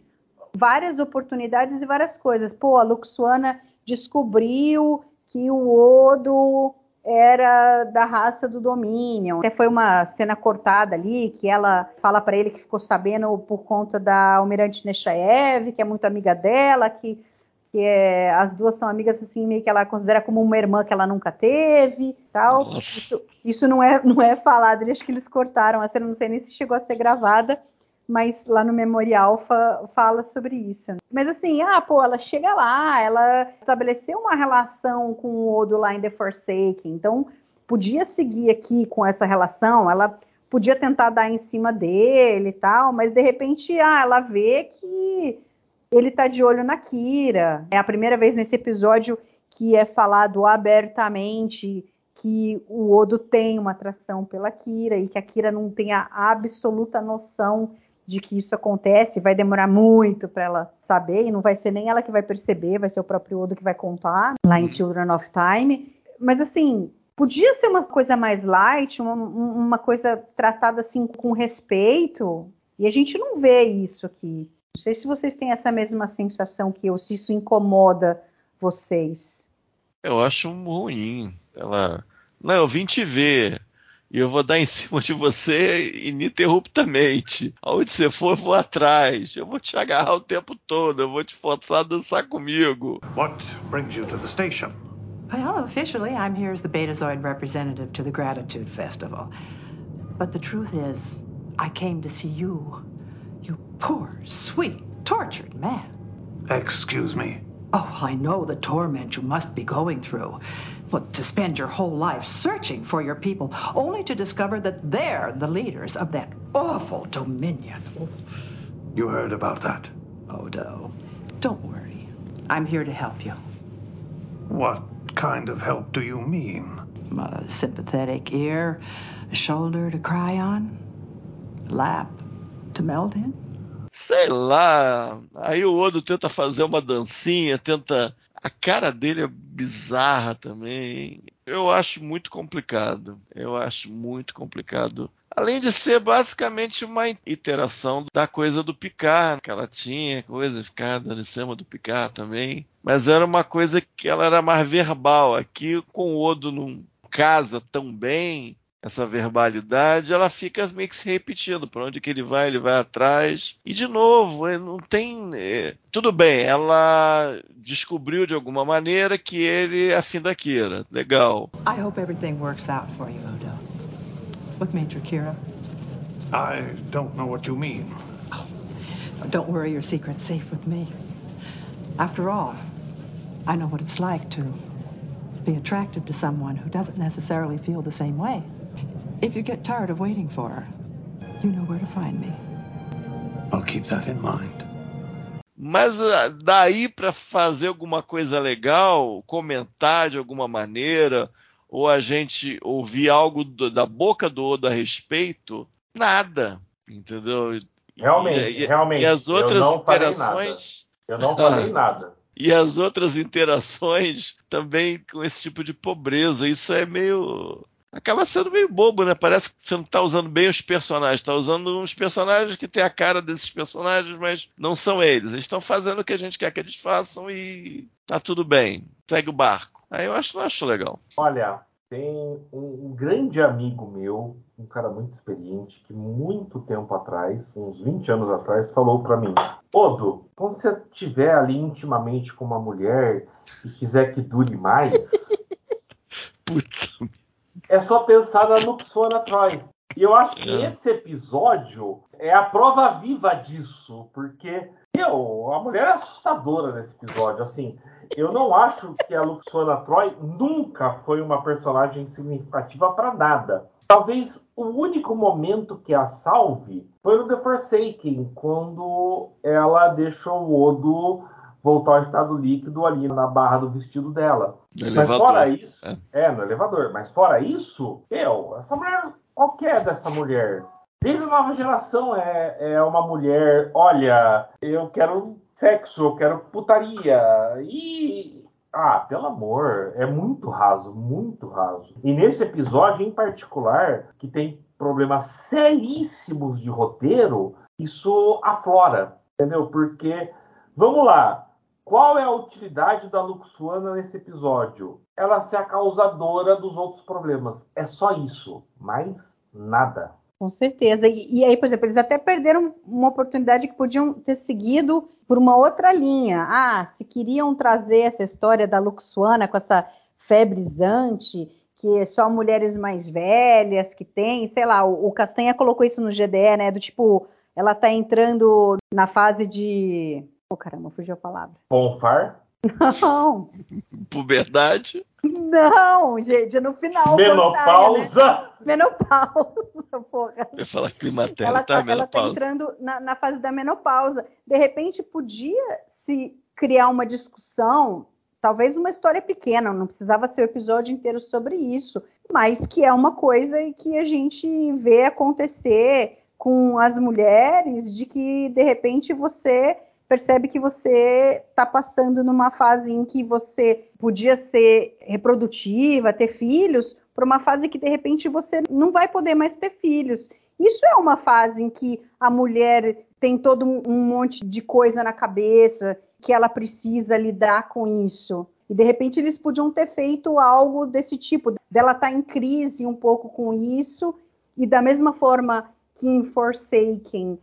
[SPEAKER 1] várias oportunidades e várias coisas. Pô, a Luxuana descobriu que o Odo era da raça do Dominion. Até foi uma cena cortada ali que ela fala para ele que ficou sabendo por conta da Almirante Nechaev, que é muito amiga dela, que, que é, as duas são amigas assim meio que ela considera como uma irmã que ela nunca teve, tal. Isso, isso, não é não é falado. Acho que eles cortaram a cena, não sei nem se chegou a ser gravada mas lá no Memorial fa fala sobre isso. Mas assim, ah, pô, ela chega lá, ela estabeleceu uma relação com o Odo lá em The Forsaken, então podia seguir aqui com essa relação, ela podia tentar dar em cima dele e tal, mas de repente, ah, ela vê que ele tá de olho na Kira. É a primeira vez nesse episódio que é falado abertamente que o Odo tem uma atração pela Kira e que a Kira não tem a absoluta noção de que isso acontece, vai demorar muito para ela saber, e não vai ser nem ela que vai perceber, vai ser o próprio Odo que vai contar lá em Children of Time. Mas assim, podia ser uma coisa mais light, uma, uma coisa tratada assim com respeito, e a gente não vê isso aqui. Não sei se vocês têm essa mesma sensação que eu, se isso incomoda vocês.
[SPEAKER 2] Eu acho ruim. Ela. Não, eu vim te ver e eu vou dar em cima de você ininterruptamente. Aonde você for, eu vou atrás. Eu vou te agarrar o tempo todo. Eu vou te forçar a dançar comigo.
[SPEAKER 7] What brings you to the station?
[SPEAKER 8] Well, officially, I'm here as the Betazoid representative to the Gratitude Festival. But the truth is, I came to see you. You poor, sweet, tortured man.
[SPEAKER 7] Excuse me?
[SPEAKER 8] Oh, I know the torment you must be going through. But to spend your whole life searching for your people, only to discover that they're the leaders of that awful dominion.
[SPEAKER 7] You heard about that?
[SPEAKER 8] Oh, Odo, don't worry. I'm here to help you.
[SPEAKER 7] What kind of help do you mean?
[SPEAKER 8] A sympathetic ear, a shoulder to cry on, lap to melt in.
[SPEAKER 2] Sei lá. Aí o Odo tenta fazer uma dancinha, tenta. A cara dele é bizarra também. Eu acho muito complicado. Eu acho muito complicado. Além de ser basicamente uma iteração da coisa do Picard, que ela tinha, coisa ficar dando em cima do Picard também. Mas era uma coisa que ela era mais verbal. Aqui com o Odo não casa tão bem essa verbalidade, ela fica meio que se repetindo. Para onde que ele vai, ele vai atrás. E de novo, é, não tem. É... Tudo bem, ela descobriu de alguma maneira que ele é afim da Kira. Legal.
[SPEAKER 8] I hope everything works out for you, Odo. With Major Kira.
[SPEAKER 7] I don't know what you mean.
[SPEAKER 8] Oh, don't worry, your secret's safe with me. After all, I know what it's like to be attracted to someone who doesn't necessarily feel the same way. If you get tired of waiting for her, you know where to find me.
[SPEAKER 7] I'll keep that in mind.
[SPEAKER 2] Mas ah, daí para fazer alguma coisa legal, comentar de alguma maneira, ou a gente ouvir algo do, da boca do Odo a respeito, nada, entendeu?
[SPEAKER 3] Realmente,
[SPEAKER 2] e,
[SPEAKER 3] realmente.
[SPEAKER 2] E as outras eu interações.
[SPEAKER 3] Eu não falei nada.
[SPEAKER 2] E as outras [laughs] interações também com esse tipo de pobreza. Isso é meio acaba sendo meio bobo, né? Parece que você não está usando bem os personagens, está usando uns personagens que têm a cara desses personagens, mas não são eles. Eles estão fazendo o que a gente quer que eles façam e tá tudo bem. Segue o barco. Aí eu acho, não acho legal.
[SPEAKER 3] Olha, tem um, um grande amigo meu, um cara muito experiente, que muito tempo atrás, uns 20 anos atrás, falou para mim: Odo, quando você estiver ali intimamente com uma mulher e quiser que dure mais. [laughs]
[SPEAKER 2] Puta
[SPEAKER 3] é só pensar na Luxona Troy. E eu acho que é. esse episódio é a prova viva disso, porque meu, a mulher é assustadora nesse episódio. Assim, eu não acho que a Luxona Troy nunca foi uma personagem significativa para nada. Talvez o único momento que a salve foi no The Forsaken, quando ela deixou o Odo voltar ao estado líquido ali na barra do vestido dela.
[SPEAKER 2] No
[SPEAKER 3] Mas fora isso, é. é. no elevador. Mas fora isso, meu, essa mulher, qual que é dessa mulher? Desde a nova geração é, é uma mulher, olha, eu quero sexo, eu quero putaria. E. Ah, pelo amor, é muito raso, muito raso. E nesse episódio em particular, que tem problemas seríssimos de roteiro, isso aflora, entendeu? Porque Vamos lá. Qual é a utilidade da Luxuana nesse episódio? Ela ser a causadora dos outros problemas. É só isso. Mais nada.
[SPEAKER 1] Com certeza. E, e, aí, por exemplo, eles até perderam uma oportunidade que podiam ter seguido por uma outra linha. Ah, se queriam trazer essa história da Luxuana com essa febrizante, que é só mulheres mais velhas que tem, sei lá, o, o Castanha colocou isso no GDE, né? Do tipo, ela tá entrando na fase de. Oh, caramba, fugiu a palavra.
[SPEAKER 3] Bonfar?
[SPEAKER 1] Não. [laughs]
[SPEAKER 2] Puberdade?
[SPEAKER 1] Não, gente, no final.
[SPEAKER 3] Menopausa?
[SPEAKER 1] Né? Menopausa, porra.
[SPEAKER 2] Eu falar climatério,
[SPEAKER 1] ela
[SPEAKER 2] tá,
[SPEAKER 1] tá, ela tá entrando na, na fase da menopausa. De repente, podia se criar uma discussão, talvez uma história pequena, não precisava ser o episódio inteiro sobre isso, mas que é uma coisa que a gente vê acontecer com as mulheres, de que de repente você percebe que você está passando numa fase em que você podia ser reprodutiva, ter filhos, para uma fase que de repente você não vai poder mais ter filhos. Isso é uma fase em que a mulher tem todo um monte de coisa na cabeça, que ela precisa lidar com isso. E de repente eles podiam ter feito algo desse tipo, dela tá em crise um pouco com isso, e da mesma forma que em Forsaken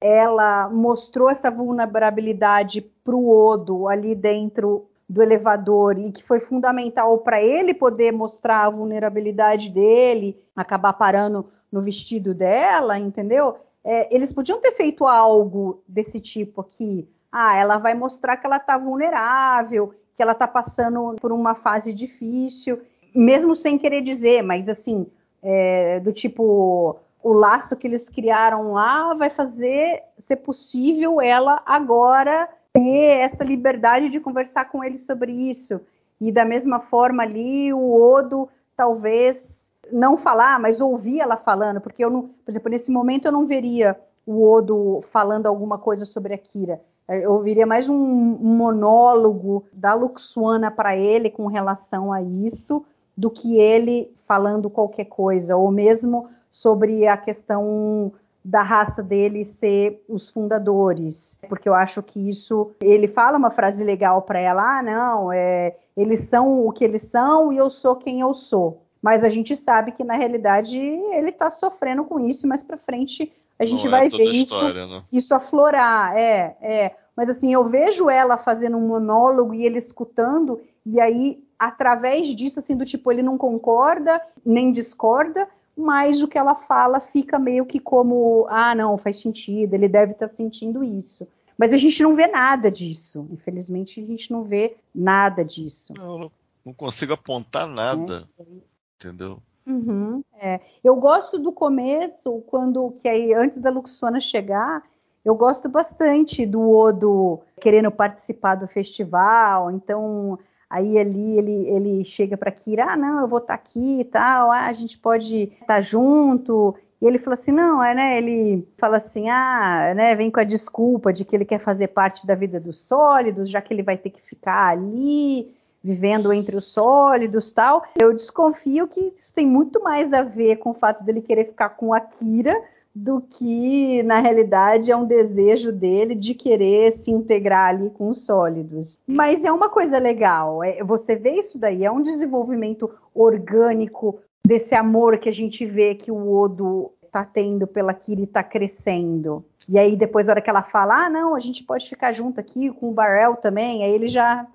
[SPEAKER 1] ela mostrou essa vulnerabilidade para o Odo ali dentro do elevador e que foi fundamental para ele poder mostrar a vulnerabilidade dele, acabar parando no vestido dela, entendeu? É, eles podiam ter feito algo desse tipo aqui. Ah, ela vai mostrar que ela está vulnerável, que ela está passando por uma fase difícil, mesmo sem querer dizer, mas assim, é, do tipo, o laço que eles criaram lá vai fazer ser possível ela agora ter essa liberdade de conversar com ele sobre isso. E da mesma forma ali, o Odo talvez não falar, mas ouvir ela falando, porque eu não, por exemplo, nesse momento eu não veria o Odo falando alguma coisa sobre a Kira. Eu ouviria mais um monólogo da Luxuana para ele com relação a isso, do que ele falando qualquer coisa, ou mesmo sobre a questão da raça dele ser os fundadores, porque eu acho que isso ele fala uma frase legal para ela, ah, não, é, eles são o que eles são e eu sou quem eu sou. Mas a gente sabe que na realidade ele está sofrendo com isso, mais para frente a gente não é vai é ver história, isso, né? isso aflorar, é, é. Mas assim, eu vejo ela fazendo um monólogo e ele escutando, e aí, através disso, assim, do tipo, ele não concorda, nem discorda, mas o que ela fala fica meio que como, ah, não, faz sentido, ele deve estar tá sentindo isso. Mas a gente não vê nada disso. Infelizmente, a gente não vê nada disso.
[SPEAKER 2] Não, não consigo apontar nada. É. Entendeu?
[SPEAKER 1] Uhum, é. Eu gosto do começo, quando que aí, antes da Luxona chegar, eu gosto bastante do Odo querendo participar do festival. Então, Aí ali ele, ele chega para Kira, ah, não, eu vou estar tá aqui e tal, ah, a gente pode estar tá junto. E ele falou assim, não, é, né? Ele fala assim, ah, né, vem com a desculpa de que ele quer fazer parte da vida dos sólidos, já que ele vai ter que ficar ali vivendo entre os sólidos tal. Eu desconfio que isso tem muito mais a ver com o fato dele querer ficar com a Kira do que na realidade é um desejo dele de querer se integrar ali com os sólidos. Mas é uma coisa legal, é, você vê isso daí, é um desenvolvimento orgânico desse amor que a gente vê que o Odo está tendo pela Kiri está crescendo. E aí depois, na hora que ela fala, ah, não, a gente pode ficar junto aqui com o Barrel também, aí ele já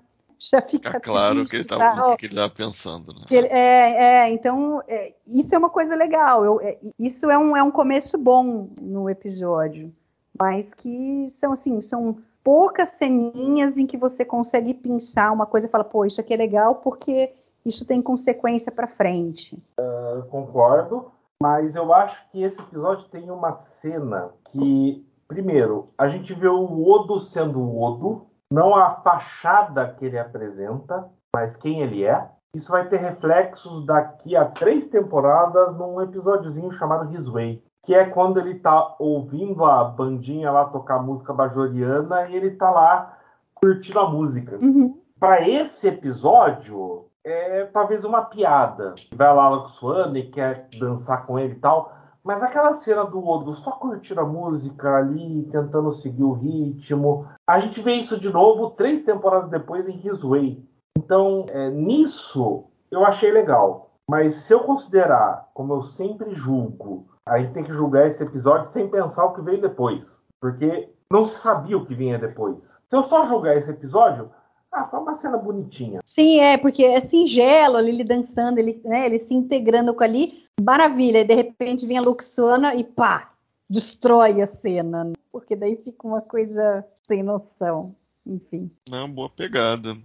[SPEAKER 1] já fica, fica
[SPEAKER 2] claro que ele estava tá, que ele estava pensando. Né?
[SPEAKER 1] Ele, é, é, então é, isso é uma coisa legal. Eu, é, isso é um, é um começo bom no episódio, mas que são assim são poucas ceninhas em que você consegue pensar uma coisa e fala, pô, isso aqui é legal porque isso tem consequência para frente.
[SPEAKER 3] Uh, concordo, mas eu acho que esse episódio tem uma cena que, primeiro, a gente vê o Odo sendo o Odo, não a fachada que ele apresenta, mas quem ele é. Isso vai ter reflexos daqui a três temporadas num episódiozinho chamado His Way, que é quando ele tá ouvindo a bandinha lá tocar música bajoriana e ele tá lá curtindo a música.
[SPEAKER 1] Uhum.
[SPEAKER 3] Para esse episódio, é talvez uma piada. Vai lá com o Swan e quer dançar com ele e tal, Mas aquela cena do Odo só curtindo a música ali, tentando seguir o ritmo. A gente vê isso de novo três temporadas depois em His Way. Então, é, nisso, eu achei legal. Mas se eu considerar, como eu sempre julgo, a gente tem que julgar esse episódio sem pensar o que veio depois. Porque não se sabia o que vinha depois. Se eu só julgar esse episódio, ah, foi uma cena bonitinha.
[SPEAKER 1] Sim, é, porque é singelo ali, ele dançando, ele, né, ele se integrando com ali, maravilha. E de repente vem a Luxana e pá, destrói a cena. Porque daí fica uma coisa sem noção. Enfim.
[SPEAKER 2] Não, boa pegada.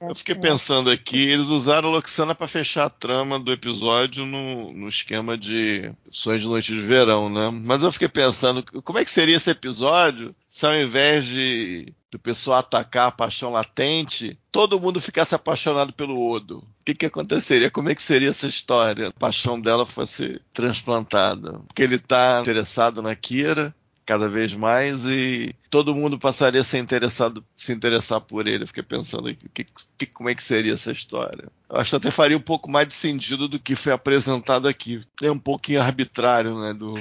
[SPEAKER 2] Eu fiquei pensando aqui, eles usaram a Loxana para fechar a trama do episódio no, no, esquema de Sonhos de Noite de Verão, né? Mas eu fiquei pensando, como é que seria esse episódio se ao invés de do pessoal atacar a paixão latente, todo mundo ficasse apaixonado pelo Odo? O que, que aconteceria? Como é que seria essa história? A paixão dela fosse transplantada. Porque ele está interessado na Kira, cada vez mais e todo mundo passaria a ser interessado, se interessar por ele. Eu fiquei pensando que, que, como é que seria essa história. Eu acho que até faria um pouco mais de sentido do que foi apresentado aqui. É um pouquinho arbitrário, né? Do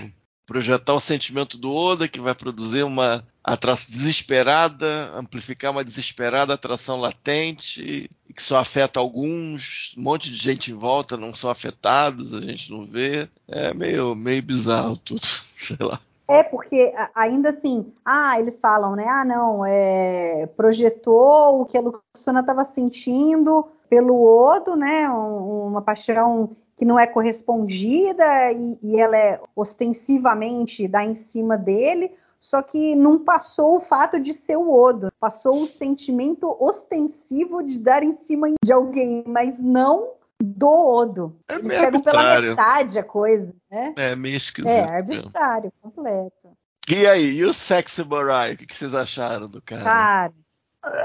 [SPEAKER 2] projetar o sentimento do Oda, que vai produzir uma atração desesperada, amplificar uma desesperada atração latente, que só afeta alguns, um monte de gente em volta não são afetados, a gente não vê. É meio, meio bizarro tudo, [laughs] sei lá.
[SPEAKER 1] É, porque ainda assim, ah, eles falam, né? Ah, não, é, projetou o que a Luciana estava sentindo pelo Odo, né? Um, uma paixão que não é correspondida e, e ela é ostensivamente dá em cima dele, só que não passou o fato de ser o Odo, passou o sentimento ostensivo de dar em cima de alguém, mas não do Odo.
[SPEAKER 2] É
[SPEAKER 1] Eles
[SPEAKER 2] meio
[SPEAKER 1] pegam pela
[SPEAKER 2] arbitrário.
[SPEAKER 1] metade a coisa, né?
[SPEAKER 2] É meio esquisito.
[SPEAKER 1] É,
[SPEAKER 2] mesmo.
[SPEAKER 1] arbitrário, completo.
[SPEAKER 2] E aí, e o Sexy Mariah? O que, vocês acharam do cara?
[SPEAKER 1] Cara,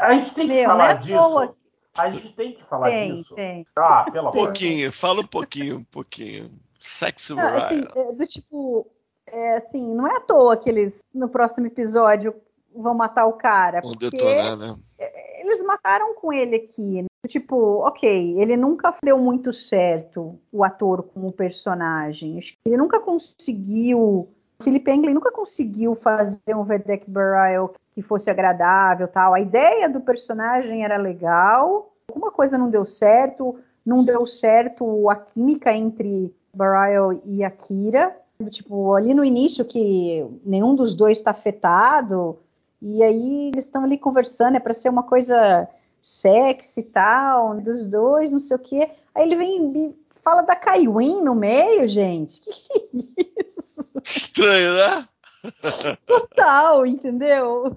[SPEAKER 3] A gente tem que
[SPEAKER 1] Meu,
[SPEAKER 3] falar
[SPEAKER 1] é
[SPEAKER 3] disso.
[SPEAKER 1] toa.
[SPEAKER 3] A gente tem que falar
[SPEAKER 1] tem,
[SPEAKER 3] disso.
[SPEAKER 1] tem.
[SPEAKER 3] Ah, pelo
[SPEAKER 2] Um
[SPEAKER 3] amor de Deus.
[SPEAKER 2] pouquinho, fala um pouquinho, um pouquinho. Sexy
[SPEAKER 1] Não, assim,
[SPEAKER 2] Mariah.
[SPEAKER 1] é, do tipo, é, assim, não é à toa que eles, no próximo episódio, vão matar o cara.
[SPEAKER 2] Vão
[SPEAKER 1] Porque
[SPEAKER 2] detonar, né?
[SPEAKER 1] eles mataram com ele aqui. Tipo, ok, ele nunca deu muito certo, o ator como personagem. Acho que Ele nunca conseguiu. O Philip Englund nunca conseguiu fazer um Vedek Burial que fosse agradável tal. A ideia do personagem era legal, alguma coisa não deu certo, não deu certo a química entre Burial e Akira. Tipo, ali no início que nenhum dos dois está afetado, e aí eles estão ali conversando, é para ser uma coisa sexy e tal, dos dois, não sei o quê. Aí ele vem e fala da Kaiwin no meio, gente. Que
[SPEAKER 2] Estranho, né?
[SPEAKER 1] total, entendeu?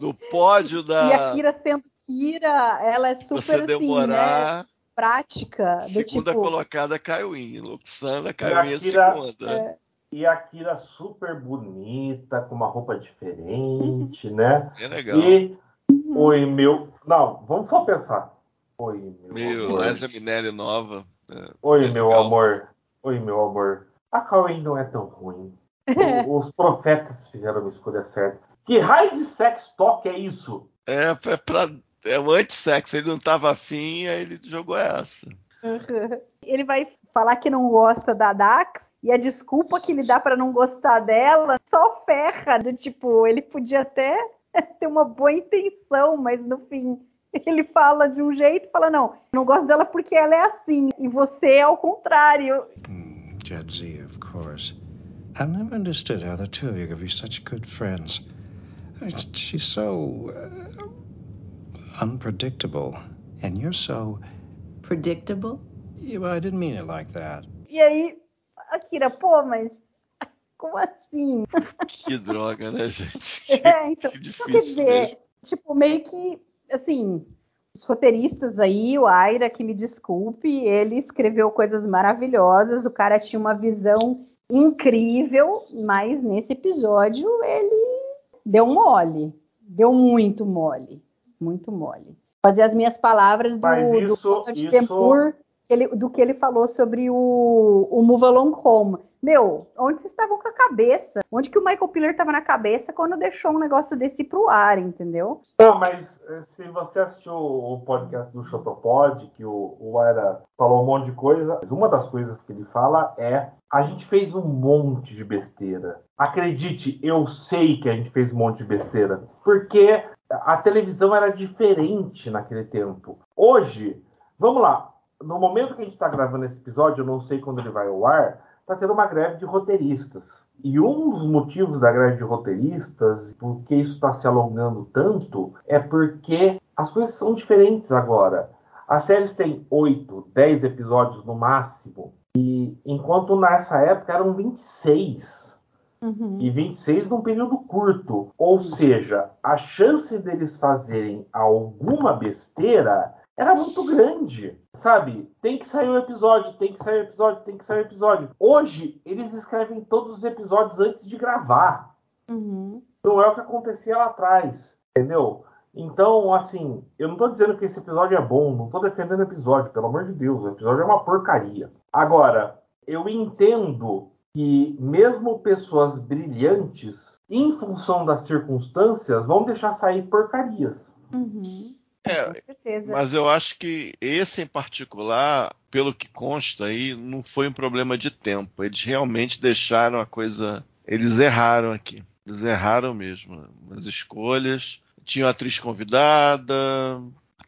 [SPEAKER 2] No pódio da.
[SPEAKER 1] E a Kira sendo Kira, ela é super
[SPEAKER 2] você
[SPEAKER 1] assim, né,
[SPEAKER 2] demorar.
[SPEAKER 1] prática.
[SPEAKER 2] segunda
[SPEAKER 1] tipo,
[SPEAKER 2] colocada Kaiwin. Luxana,
[SPEAKER 3] E
[SPEAKER 2] Kaiwin
[SPEAKER 3] a
[SPEAKER 2] é segunda.
[SPEAKER 1] é,
[SPEAKER 3] E a Kira super bonita, com uma roupa diferente, né?
[SPEAKER 2] É legal.
[SPEAKER 3] E oi, meu. Não, vamos só pensar. Oi, meu
[SPEAKER 2] Meio
[SPEAKER 3] amor.
[SPEAKER 2] Liza Minelli nova. É,
[SPEAKER 3] Oi,
[SPEAKER 2] é
[SPEAKER 3] meu
[SPEAKER 2] legal.
[SPEAKER 3] amor. Oi, meu amor. A Kawaii não é tão ruim. [laughs] O- Os profetas fizeram uma escolha certa. Que raio de sex talk é isso?
[SPEAKER 2] É, é, pra, é o anti-sexo. Ele não tava afim, aí ele jogou essa. [laughs]
[SPEAKER 1] ele vai falar que não gosta da Dax e a desculpa que ele dá pra não gostar dela só ferra do tipo, ele podia até [laughs] ter uma boa intenção, mas no fim ele fala de um jeito e fala não, não gosto dela porque ela é assim e você é ao contrário.
[SPEAKER 7] Hmm, Jadzia, of course. I've never understood how the two of you could be such good friends. Mean, She's so uh, unpredictable, and you're so.
[SPEAKER 4] Predictable?
[SPEAKER 7] Yeah, well, I didn't mean it like that.
[SPEAKER 1] E aí a Kira, pô, mas como assim?
[SPEAKER 2] Que droga, né, gente? [laughs]
[SPEAKER 1] É, então,
[SPEAKER 2] que
[SPEAKER 1] Então, quer
[SPEAKER 2] difícil
[SPEAKER 1] dizer,
[SPEAKER 2] mesmo.
[SPEAKER 1] tipo, meio que, assim, os roteiristas aí, o Aira, que me desculpe, ele escreveu coisas maravilhosas, o cara tinha uma visão incrível, mas nesse episódio ele deu mole, deu muito mole, muito mole. Fazer as minhas palavras do, do
[SPEAKER 3] isso-
[SPEAKER 1] Conrad
[SPEAKER 3] isso-
[SPEAKER 1] Tempur, ele- do que ele falou sobre o, o Move Along Home. Meu, onde vocês estavam com a cabeça? Onde que o Michael Piller estava na cabeça quando deixou um negócio desse pro ar, entendeu?
[SPEAKER 3] Não, mas eh, se você assistiu o podcast do Chotopod, que o, o Era falou um monte de coisa, uma das coisas que ele fala é a gente fez um monte de besteira. Acredite, eu sei que a gente fez um monte de besteira. Porque a televisão era diferente naquele tempo. Hoje, vamos lá, no momento que a gente está gravando esse episódio, eu não sei quando ele vai ao ar, está tendo uma greve de roteiristas. E um dos motivos da greve de roteiristas, por que isso está se alongando tanto, é porque as coisas são diferentes agora. As séries têm 8, 10 episódios no máximo, e enquanto nessa época eram 26.
[SPEAKER 1] Uhum.
[SPEAKER 3] E 26 num período curto. Ou seja, a chance deles fazerem alguma besteira era muito grande. Sabe? Tem que sair um episódio, tem que sair um episódio, tem que sair um episódio. Hoje, eles escrevem todos os episódios antes de gravar.
[SPEAKER 1] Uhum.
[SPEAKER 3] Não é o que acontecia lá atrás. Entendeu? Então, assim, eu não tô dizendo que esse episódio é bom, não tô defendendo o episódio, pelo amor de Deus, o episódio é uma porcaria. Agora, eu entendo que mesmo pessoas brilhantes, em função das circunstâncias, vão deixar sair porcarias.
[SPEAKER 1] Uhum.
[SPEAKER 2] É,
[SPEAKER 1] Com certeza.
[SPEAKER 2] Mas eu acho que esse em particular, pelo que consta aí, não foi um problema de tempo. Eles realmente deixaram a coisa. Eles erraram aqui. Eles erraram mesmo nas escolhas. Tinha uma atriz convidada,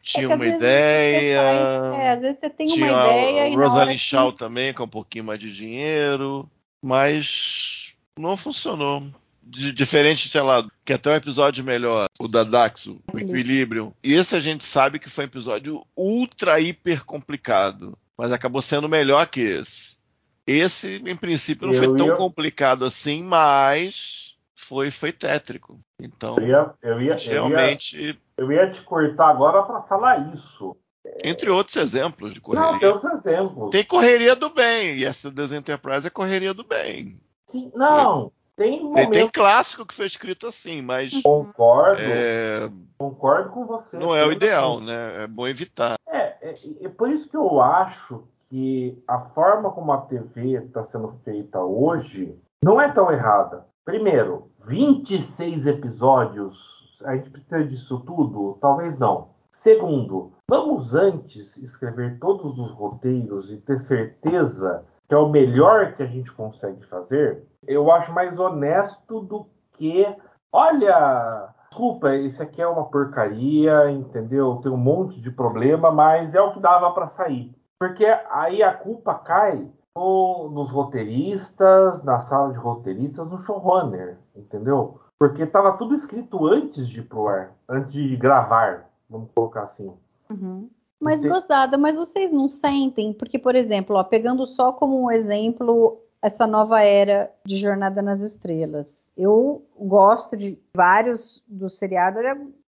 [SPEAKER 2] tinha
[SPEAKER 1] É que
[SPEAKER 2] uma ideia.
[SPEAKER 1] faz- é, às vezes você tem
[SPEAKER 2] tinha
[SPEAKER 1] uma ideia e
[SPEAKER 2] a Rosalind
[SPEAKER 1] que-
[SPEAKER 2] Shaw também, com um pouquinho mais de dinheiro. Mas não funcionou. De- diferente, sei lá, que até um episódio melhor, o da Daxo, o Equilibrium. E esse a gente sabe que foi um episódio ultra hiper complicado. Mas acabou sendo melhor que esse. Esse, em princípio, não
[SPEAKER 3] Eu
[SPEAKER 2] foi tão
[SPEAKER 3] ia-
[SPEAKER 2] complicado assim, mas foi, foi tétrico. Então,
[SPEAKER 3] Eu ia, eu ia, eu ia,
[SPEAKER 2] realmente,
[SPEAKER 3] eu ia te cortar agora para falar isso.
[SPEAKER 2] entre outros exemplos de
[SPEAKER 3] Não, tem
[SPEAKER 2] correria.
[SPEAKER 3] outros exemplos.
[SPEAKER 2] Tem correria do bem, e essa das Enterprise é correria do bem.
[SPEAKER 3] Sim, não, tem
[SPEAKER 2] Tem,
[SPEAKER 3] momentos.
[SPEAKER 2] tem clássico que foi escrito assim, mas
[SPEAKER 3] Concordo,
[SPEAKER 2] é,
[SPEAKER 3] concordo com você.
[SPEAKER 2] não é o ideal, né? É bom evitar.
[SPEAKER 3] É, é, é por isso que eu acho que a forma como a TV está sendo feita hoje não é tão errada. Primeiro, 26 episódios, a gente precisa disso tudo? Talvez não. Segundo, vamos antes escrever todos os roteiros e ter certeza que é o melhor que a gente consegue fazer? Eu acho mais honesto do que, olha, desculpa, esse aqui é uma porcaria, entendeu? Tem um monte de problema, mas é o que dava para sair. Porque aí a culpa cai no- nos roteiristas, na sala de roteiristas, no showrunner, entendeu? Porque estava tudo escrito antes de ir pro ar, antes de gravar, vamos colocar assim.
[SPEAKER 1] Uhum. Mas
[SPEAKER 3] Você-
[SPEAKER 1] gozada, mas vocês não sentem? Porque, por exemplo, ó, pegando só como um exemplo essa nova era de Jornada nas Estrelas. Eu gosto de vários dos seriados,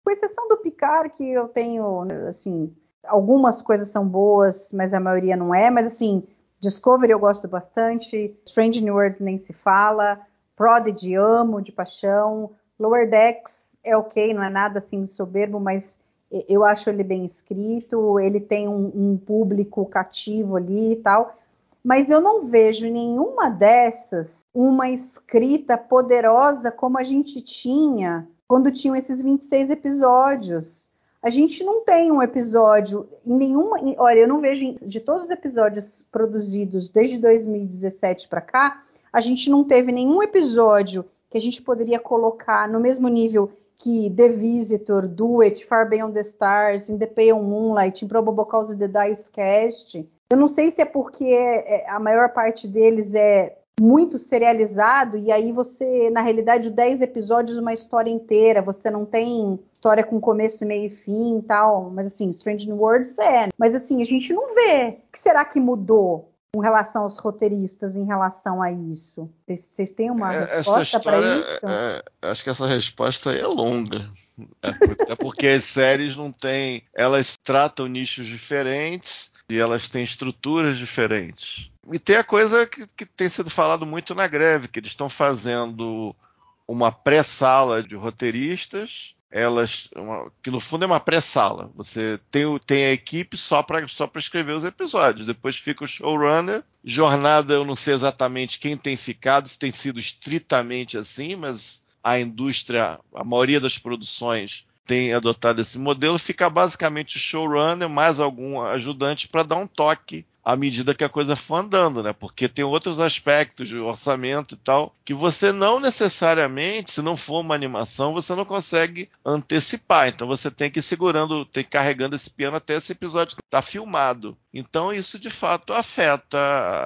[SPEAKER 1] com exceção do Picard, que eu tenho, assim, algumas coisas são boas, mas a maioria não é. Mas, assim, Discovery eu gosto bastante, Strange New Worlds nem se fala, Prodigy amo de paixão, Lower Decks é ok, não é nada assim soberbo, mas eu acho ele bem escrito, ele tem um, um público cativo ali e tal, mas eu não vejo nenhuma dessas uma escrita poderosa como a gente tinha quando tinham esses 26 episódios. A gente não tem um episódio em nenhuma. olha, eu não vejo de todos os episódios produzidos desde 2017 para cá, a gente não teve nenhum episódio que a gente poderia colocar no mesmo nível que The Visitor, Do It, Far Beyond the Stars, In the Pale Moonlight, Improbable Cause the Dice Cast. Eu não sei se é porque é, a maior parte deles é muito serializado e aí você, na realidade, 10 episódios, uma história inteira, você não tem história com começo, meio e fim e tal, mas assim, Strange New Worlds é. Mas assim, a gente não vê. O que será que mudou com relação aos roteiristas em relação a isso? Vocês, têm uma
[SPEAKER 2] É,
[SPEAKER 1] resposta para isso?
[SPEAKER 2] é, acho que essa resposta é longa. É Até porque as séries não têm. Elas tratam nichos diferentes e elas têm estruturas diferentes. E tem a coisa que, que tem sido falado muito na greve, que eles estão fazendo uma pré-sala de roteiristas, elas uma, que no fundo é uma pré-sala. Você tem, tem a equipe só para só escrever os episódios. Depois fica o showrunner. Jornada, eu não sei exatamente quem tem ficado, se tem sido estritamente assim, mas a indústria, a maioria das produções tem adotado esse modelo. Fica basicamente showrunner mais algum ajudante para dar um toque à medida que a coisa for andando, né? Porque tem outros aspectos de orçamento e tal que você não necessariamente, se não for uma animação, você não consegue antecipar. Então você tem que ir segurando, tem que ir carregando esse piano até esse episódio estar tá filmado. Então isso de fato afeta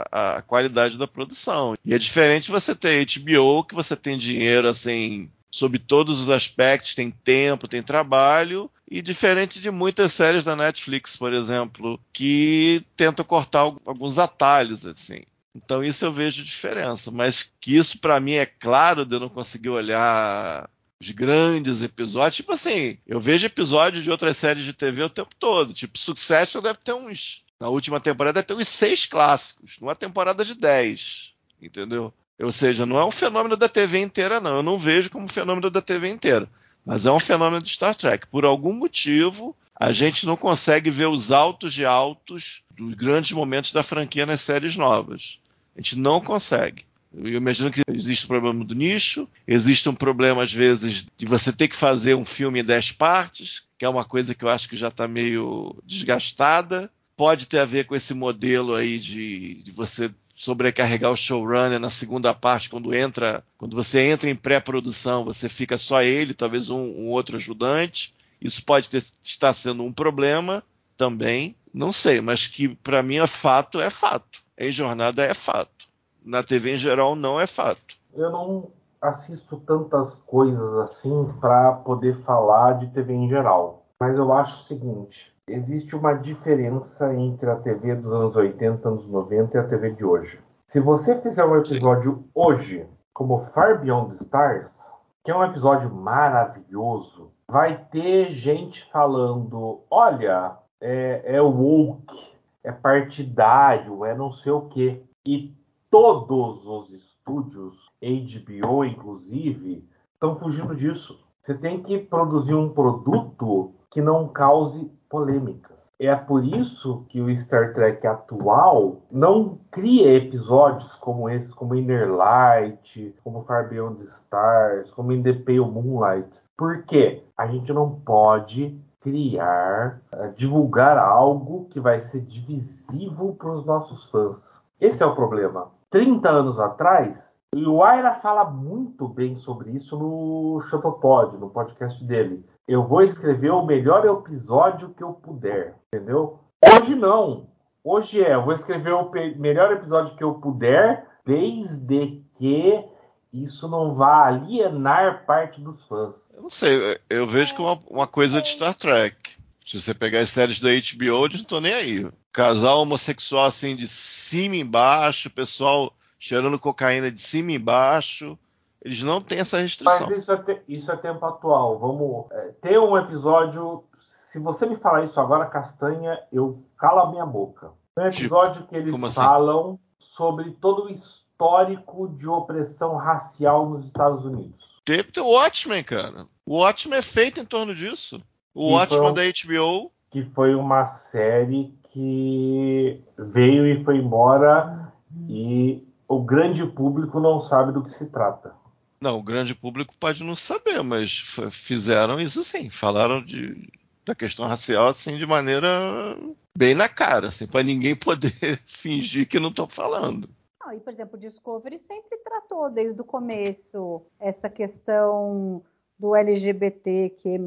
[SPEAKER 2] a, a qualidade da produção. E é diferente você ter HBO que você tem dinheiro assim sob todos os aspectos, tem tempo, tem trabalho, e diferente de muitas séries da Netflix, por exemplo, que tentam cortar alguns atalhos assim. Então isso eu vejo diferença, mas que isso para mim é claro de eu não conseguir olhar os grandes episódios, tipo assim, eu vejo episódios de outras séries de TV o tempo todo, tipo Succession deve ter uns, na última temporada deve ter uns seis clássicos, numa temporada de dez, entendeu? Ou seja, não é um fenômeno da TV inteira, não. Eu não vejo como um fenômeno da TV inteira. Mas é um fenômeno de Star Trek. Por algum motivo, a gente não consegue ver os altos e altos dos grandes momentos da franquia nas séries novas. A gente não consegue. Eu imagino que existe um problema do nicho, existe um problema, às vezes, de você ter que fazer um filme em dez partes, que é uma coisa que eu acho que já está meio desgastada. Pode ter a ver com esse modelo aí de, de você sobrecarregar o showrunner na segunda parte, quando entra, quando você entra em pré-produção, você fica só ele, talvez um, um outro ajudante. Isso pode ter, estar sendo um problema também, não sei, mas que para mim é fato, é fato. Em jornada é fato. Na TV em geral não é fato.
[SPEAKER 3] Eu não assisto tantas coisas assim para poder falar de TV em geral, mas eu acho o seguinte: existe uma diferença entre a TV dos anos 80, anos 90 e a TV de hoje. Se você fizer um episódio hoje, como Far Beyond the Stars, que é um episódio maravilhoso, vai ter gente falando: olha, é, é woke, é partidário, é não sei o quê. E todos os estúdios, HBO inclusive, estão fugindo disso. Você tem que produzir um produto que não cause polêmicas. É por isso que o Star Trek atual não cria episódios como esse, como Inner Light, como Far Beyond the Stars, como In the Pale Moonlight. Porque a gente não pode criar, uh, divulgar algo que vai ser divisivo para os nossos fãs. Esse é o problema. 30 anos atrás, e o Aira fala muito bem sobre isso no Chotopod, no podcast dele eu vou escrever o melhor episódio que eu puder, entendeu? Hoje não. Hoje é, eu vou escrever o melhor episódio que eu puder, desde que isso não vá alienar parte dos fãs.
[SPEAKER 2] Eu não sei, eu vejo como uma, uma coisa de Star Trek. Se você pegar as séries da HBO, eu não tô nem aí. Casal homossexual assim de cima embaixo, pessoal cheirando cocaína de cima embaixo. Eles não têm essa restrição.
[SPEAKER 3] Mas isso é, te, isso é tempo atual. Vamos é, ter um episódio. Se você me falar isso agora, Castanha, eu calo a minha boca. Um tipo, episódio tipo, que eles assim? falam sobre todo o histórico de opressão racial nos Estados Unidos.
[SPEAKER 2] Teve o Watchmen, cara. O Watchmen é feito em torno disso. O que Watchmen um, da HBO.
[SPEAKER 3] Que foi uma série que veio e foi embora e o grande público não sabe do que se trata.
[SPEAKER 2] Não, o grande público pode não saber, mas fizeram isso sim. Falaram de, da questão racial assim de maneira bem na cara, assim, para ninguém poder [laughs] fingir que não estão falando.
[SPEAKER 1] Não, e, por exemplo, o Discovery sempre tratou desde o começo essa questão do LGBTQ+,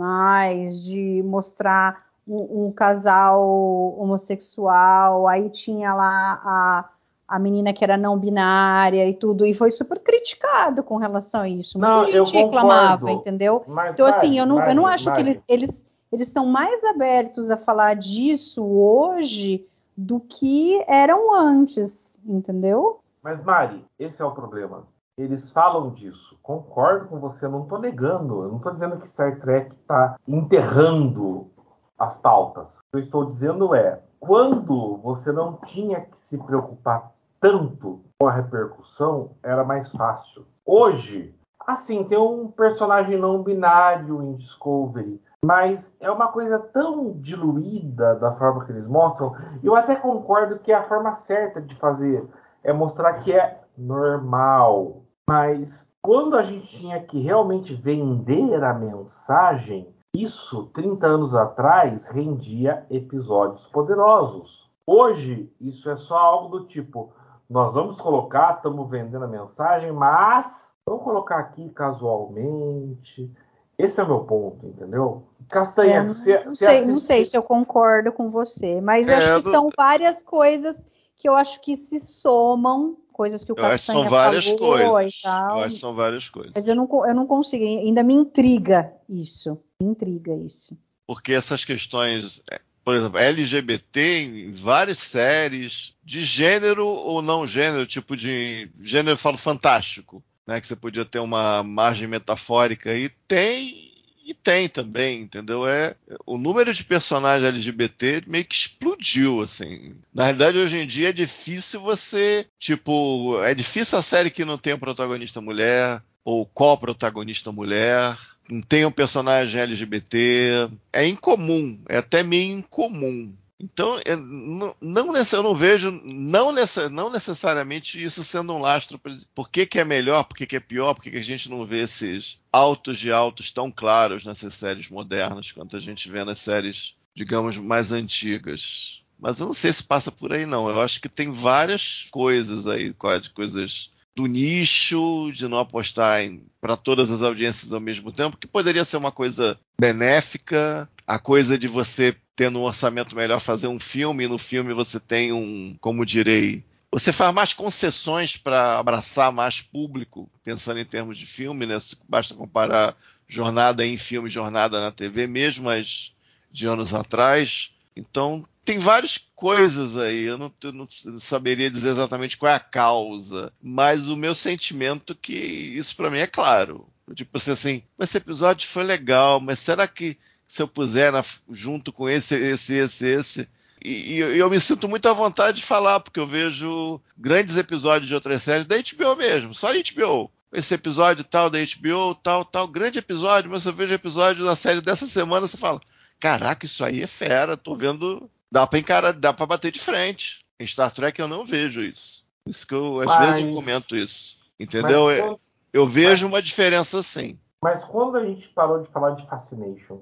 [SPEAKER 1] de mostrar um, um casal homossexual, aí tinha lá a a menina que era não binária e tudo, e foi super criticado com relação a isso. Muita não, gente reclamava, entendeu? Mas, então, assim, eu não, eu não acho que eles, eles, eles são mais abertos a falar disso hoje do que eram antes, entendeu?
[SPEAKER 3] Mas, Mari, esse é o problema. Eles falam disso. Concordo com você, eu não estou negando. Eu não estou dizendo que Star Trek está enterrando as pautas. O que eu estou dizendo é, quando você não tinha que se preocupar tanto com a repercussão, era mais fácil. Hoje, Assim, tem um personagem não binário em Discovery, mas é uma coisa tão diluída da forma que eles mostram. Eu até concordo que é a forma certa de fazer é mostrar que é normal. Mas quando a gente tinha que realmente vender a mensagem, isso 30 anos atrás rendia episódios poderosos. Hoje, isso é só algo do tipo: nós vamos colocar, estamos vendendo a mensagem, mas vamos colocar aqui casualmente. Esse é o meu ponto, entendeu? Castanha,
[SPEAKER 1] É, não,
[SPEAKER 3] você,
[SPEAKER 1] não
[SPEAKER 3] você
[SPEAKER 1] sei, não
[SPEAKER 3] assiste-
[SPEAKER 1] sei se eu concordo com você, mas
[SPEAKER 2] É,
[SPEAKER 1] acho que são várias coisas que eu acho que se somam, coisas que o
[SPEAKER 2] Eu
[SPEAKER 1] Castanha
[SPEAKER 2] são várias
[SPEAKER 1] falou
[SPEAKER 2] coisas.
[SPEAKER 1] e tal.
[SPEAKER 2] Eu acho que são várias coisas.
[SPEAKER 1] Mas eu não, eu não consigo, ainda me intriga isso. Me intriga isso.
[SPEAKER 2] Porque essas questões, é, por exemplo, LGBT em várias séries, de gênero ou não gênero, tipo de gênero, eu falo fantástico, né? Que você podia ter uma margem metafórica aí, tem e tem também, entendeu? É o número de personagens LGBT meio que explodiu, assim. Na realidade, hoje em dia é difícil você, tipo, é difícil a série que não tem protagonista mulher ou co-protagonista mulher, não tem um personagem LGBT, é incomum, é até meio incomum. Então, é, não, não eu não vejo, não, não necessariamente isso sendo um lastro. Por que, que é melhor, por que, que é pior, por que, que a gente não vê esses altos de altos tão claros nessas séries modernas quanto a gente vê nas séries, digamos, mais antigas. Mas eu não sei se passa por aí, não. Eu acho que tem várias coisas aí, coisas do nicho, de não apostar para todas as audiências ao mesmo tempo, que poderia ser uma coisa benéfica, a coisa de você tendo um orçamento melhor fazer um filme, e no filme você tem um, como direi, você faz mais concessões para abraçar mais público, pensando em termos de filme, né? Basta comparar jornada em filme, jornada na TV, mesmo as de anos atrás. Então, tem várias coisas aí. Eu não, eu não saberia dizer exatamente qual é a causa, mas o meu sentimento é que isso para mim é claro. Tipo assim, esse episódio foi legal, mas será que se eu puser na, junto com esse, esse, esse, esse, e, e eu me sinto muito à vontade de falar, porque eu vejo grandes episódios de outras séries da HBO mesmo, só HBO. Esse episódio tal da HBO, tal, tal, grande episódio, mas eu vejo episódio da série dessa semana, você fala, caraca, isso aí é fera, tô vendo, dá pra encarar, dá pra bater de frente. Em Star Trek eu não vejo isso. Isso que eu, às
[SPEAKER 3] Mas-
[SPEAKER 2] vezes eu comento isso. Entendeu?
[SPEAKER 3] Mas
[SPEAKER 2] Eu,
[SPEAKER 3] quando-
[SPEAKER 2] eu vejo uma diferença sim.
[SPEAKER 3] Mas quando a gente parou de falar de Fascination?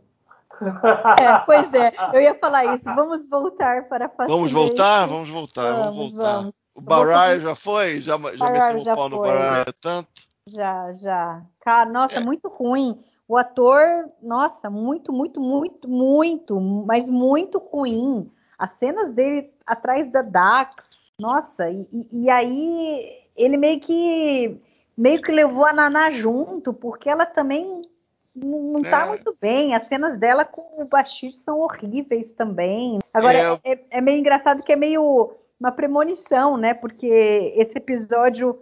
[SPEAKER 1] É, pois é, eu ia falar isso. Vamos voltar para Fascination.
[SPEAKER 2] Vamos voltar? Vamos voltar, vamos,
[SPEAKER 1] Vamos,
[SPEAKER 2] voltar.
[SPEAKER 1] vamos.
[SPEAKER 2] O
[SPEAKER 1] fazer-
[SPEAKER 2] já foi? Já, já meteu o pau no
[SPEAKER 1] foi.
[SPEAKER 2] Baralho tanto?
[SPEAKER 1] Já, já. Cara, nossa,
[SPEAKER 2] É.
[SPEAKER 1] muito ruim. O ator, nossa, muito, muito, muito, muito, mas muito ruim. As cenas dele atrás da Dax, nossa, e, e- aí ele meio que meio que levou a Naná junto, porque ela também não, não tá
[SPEAKER 2] É.
[SPEAKER 1] muito bem. As cenas dela com o Bashir são horríveis também. Agora,
[SPEAKER 2] É.
[SPEAKER 1] é, é meio engraçado que é meio uma premonição, né? Porque esse episódio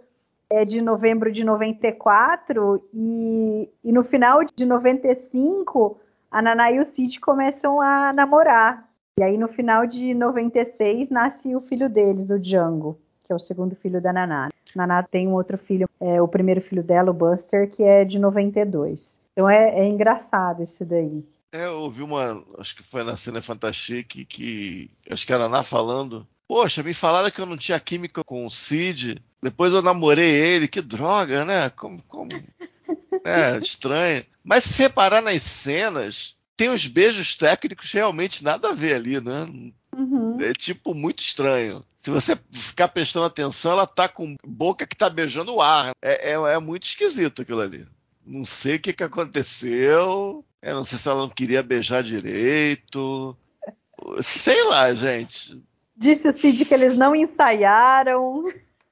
[SPEAKER 1] é de novembro de 94 e, e no final de 95 a Naná e o Cid começam a namorar. E aí no final de 96 nasce o filho deles, o Django, que é o segundo filho da Naná. Naná tem um outro filho, é, o primeiro filho dela, o Buster, que é de 92. Então é, é engraçado isso daí.
[SPEAKER 2] É, eu ouvi uma, acho que foi na Cena Fantastique, que acho que era a Ana falando. Poxa, me falaram que eu não tinha química com o Cid. Depois eu namorei ele, que droga, né? Como, como... [laughs] É, estranho. Mas se reparar nas cenas, tem uns beijos técnicos realmente nada a ver ali, né?
[SPEAKER 1] Uhum.
[SPEAKER 2] É tipo muito estranho. Se você ficar prestando atenção, ela tá com boca que tá beijando o ar. É, é, é muito esquisito aquilo ali. Não sei o que, que aconteceu. Eu não sei se ela não queria beijar direito. Sei lá, gente.
[SPEAKER 1] Disse o Cid que eles não ensaiaram.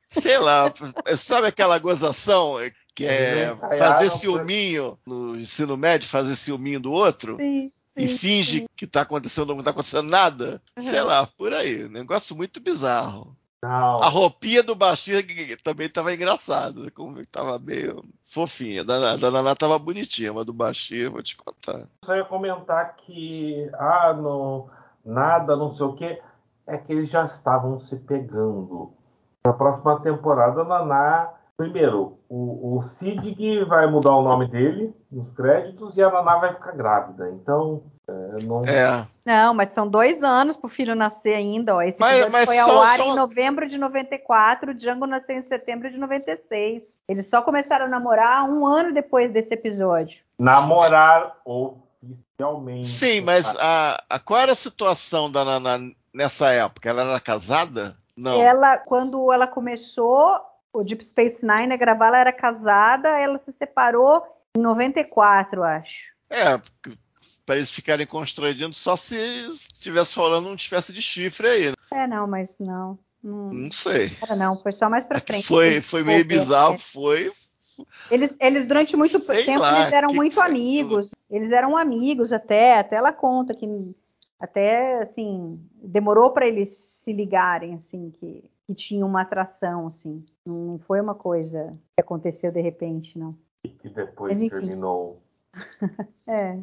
[SPEAKER 2] Sei lá. Sabe aquela gozação que é fazer ciúminho no ensino médio, fazer ciúminho do outro?
[SPEAKER 1] Sim,
[SPEAKER 2] e finge
[SPEAKER 1] sim.
[SPEAKER 2] que tá acontecendo, não tá acontecendo nada. Sei
[SPEAKER 1] Uhum.
[SPEAKER 2] lá, por aí. Negócio muito bizarro.
[SPEAKER 3] Não.
[SPEAKER 2] A roupinha do baixinho também tava engraçada. Como tava meio fofinha. Da, da Naná tava bonitinha, mas do baixinho, vou te contar.
[SPEAKER 3] Só ia comentar que ah, não, nada, não sei o que, é que eles já estavam se pegando. Na próxima temporada, a Naná primeiro, o, o Sidg vai mudar o nome dele nos créditos e a Naná vai ficar grávida. Então, é, não.
[SPEAKER 2] É.
[SPEAKER 1] Não, mas são dois anos pro filho nascer ainda, ó. Esse
[SPEAKER 2] Mas- mas
[SPEAKER 1] foi ao
[SPEAKER 2] só-
[SPEAKER 1] ar
[SPEAKER 2] só-
[SPEAKER 1] em novembro de 94, o Django nasceu em setembro de 96. Eles só começaram a namorar um ano depois desse episódio.
[SPEAKER 3] Namorar oficialmente.
[SPEAKER 2] Sim, mas
[SPEAKER 3] tá?
[SPEAKER 2] a, a- qual era a situação da Naná nessa época? Ela era casada? Não.
[SPEAKER 1] Ela, quando ela começou o Deep Space Nine a gravar, ela era casada, ela se separou em 94, acho.
[SPEAKER 2] É, para eles ficarem constrangidos só se estivesse rolando uma espécie de chifre aí. né?
[SPEAKER 1] É, não, mas não. Não,
[SPEAKER 2] Não sei.
[SPEAKER 1] era não, foi só mais pra
[SPEAKER 2] É
[SPEAKER 1] frente.
[SPEAKER 2] foi, foi meio bizarro,
[SPEAKER 1] é.
[SPEAKER 2] foi.
[SPEAKER 1] Eles, eles durante muito
[SPEAKER 2] Sei
[SPEAKER 1] tempo
[SPEAKER 2] lá,
[SPEAKER 1] eles eram muito amigos. Eles eram amigos até, até ela conta que até assim demorou para eles se ligarem assim que, que tinha uma atração assim. Não foi uma coisa que aconteceu de repente, não.
[SPEAKER 3] E que depois
[SPEAKER 1] Mas,
[SPEAKER 3] terminou. [laughs]
[SPEAKER 1] É.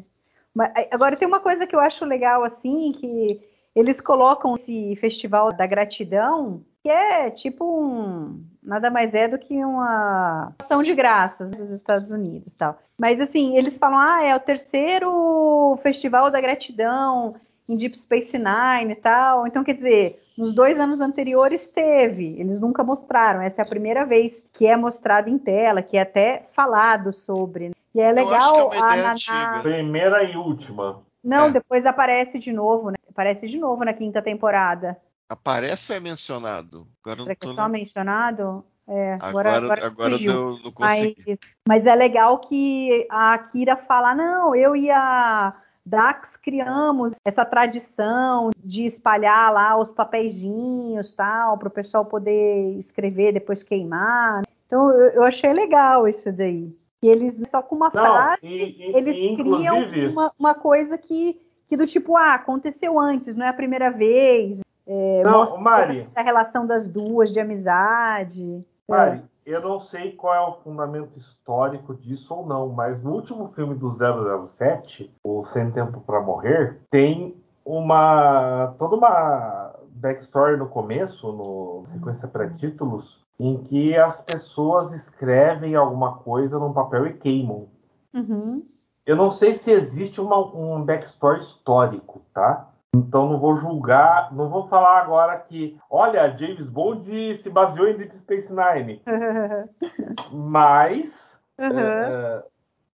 [SPEAKER 1] Mas, agora tem uma coisa que eu acho legal assim, que eles colocam esse festival da gratidão, que é tipo um nada mais é do que uma ação de graças dos Estados Unidos, tal. Mas assim, eles falam: "Ah, é o terceiro festival da gratidão em Deep Space Nine e tal". Então, quer dizer, nos dois anos anteriores teve, eles nunca mostraram. Essa é a primeira vez que é mostrado em tela, que é até falado sobre. E é
[SPEAKER 2] Eu acho que é
[SPEAKER 1] legal
[SPEAKER 2] uma
[SPEAKER 1] a Naná-.
[SPEAKER 3] Primeira e última.
[SPEAKER 1] Não,
[SPEAKER 2] É.
[SPEAKER 1] depois aparece de novo, né? Aparece de novo na quinta temporada.
[SPEAKER 2] Aparece ou é mencionado? Agora
[SPEAKER 1] Será
[SPEAKER 2] não
[SPEAKER 1] que é só mencionado? É, agora,
[SPEAKER 2] Agora,
[SPEAKER 1] agora,
[SPEAKER 2] agora deu, não
[SPEAKER 1] Mas,
[SPEAKER 2] consegui.
[SPEAKER 1] mas é legal que a Akira fala, não, eu e a Dax criamos essa tradição de espalhar lá os papeizinhos, tal, para o pessoal poder escrever, depois queimar. Então eu, eu achei legal isso daí. Que eles, só com uma
[SPEAKER 3] Não,
[SPEAKER 1] frase,
[SPEAKER 3] e, e-
[SPEAKER 1] eles
[SPEAKER 3] e,
[SPEAKER 1] criam uma, uma coisa que, que do tipo, ah, aconteceu antes, não é a primeira vez. É,
[SPEAKER 3] Não,
[SPEAKER 1] mostra
[SPEAKER 3] Mari.
[SPEAKER 1] a relação das duas de amizade.
[SPEAKER 3] Mari, eu não sei qual é o fundamento histórico disso ou não, mas no último filme do 007, o Sem Tempo para Morrer, tem uma toda uma backstory no começo, no sequência pré-títulos, em que as pessoas escrevem alguma coisa num papel e queimam.
[SPEAKER 1] Uhum.
[SPEAKER 3] Eu não sei se existe uma- um backstory histórico, tá? Então não vou julgar, não vou falar agora que, olha, James Bond se baseou em Deep Space Nine, [laughs] mas
[SPEAKER 1] Uhum.
[SPEAKER 3] é,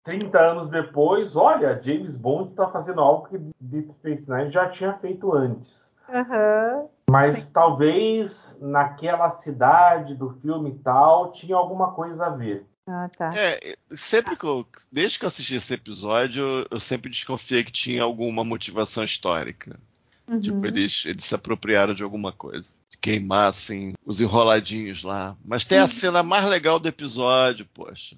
[SPEAKER 3] 30 anos depois, olha, James Bond está fazendo algo que Deep Space Nine já tinha feito antes.
[SPEAKER 1] Uhum.
[SPEAKER 3] Mas talvez naquela cidade do filme e tal tinha alguma coisa a ver.
[SPEAKER 1] Ah, tá.
[SPEAKER 2] É, sempre que eu, desde que eu assisti esse episódio, eu- eu sempre desconfiei que tinha alguma motivação histórica.
[SPEAKER 1] Uhum.
[SPEAKER 2] Tipo, eles, eles se apropriaram de alguma coisa. Queimassem os enroladinhos lá. Mas tem a cena mais legal do episódio, poxa.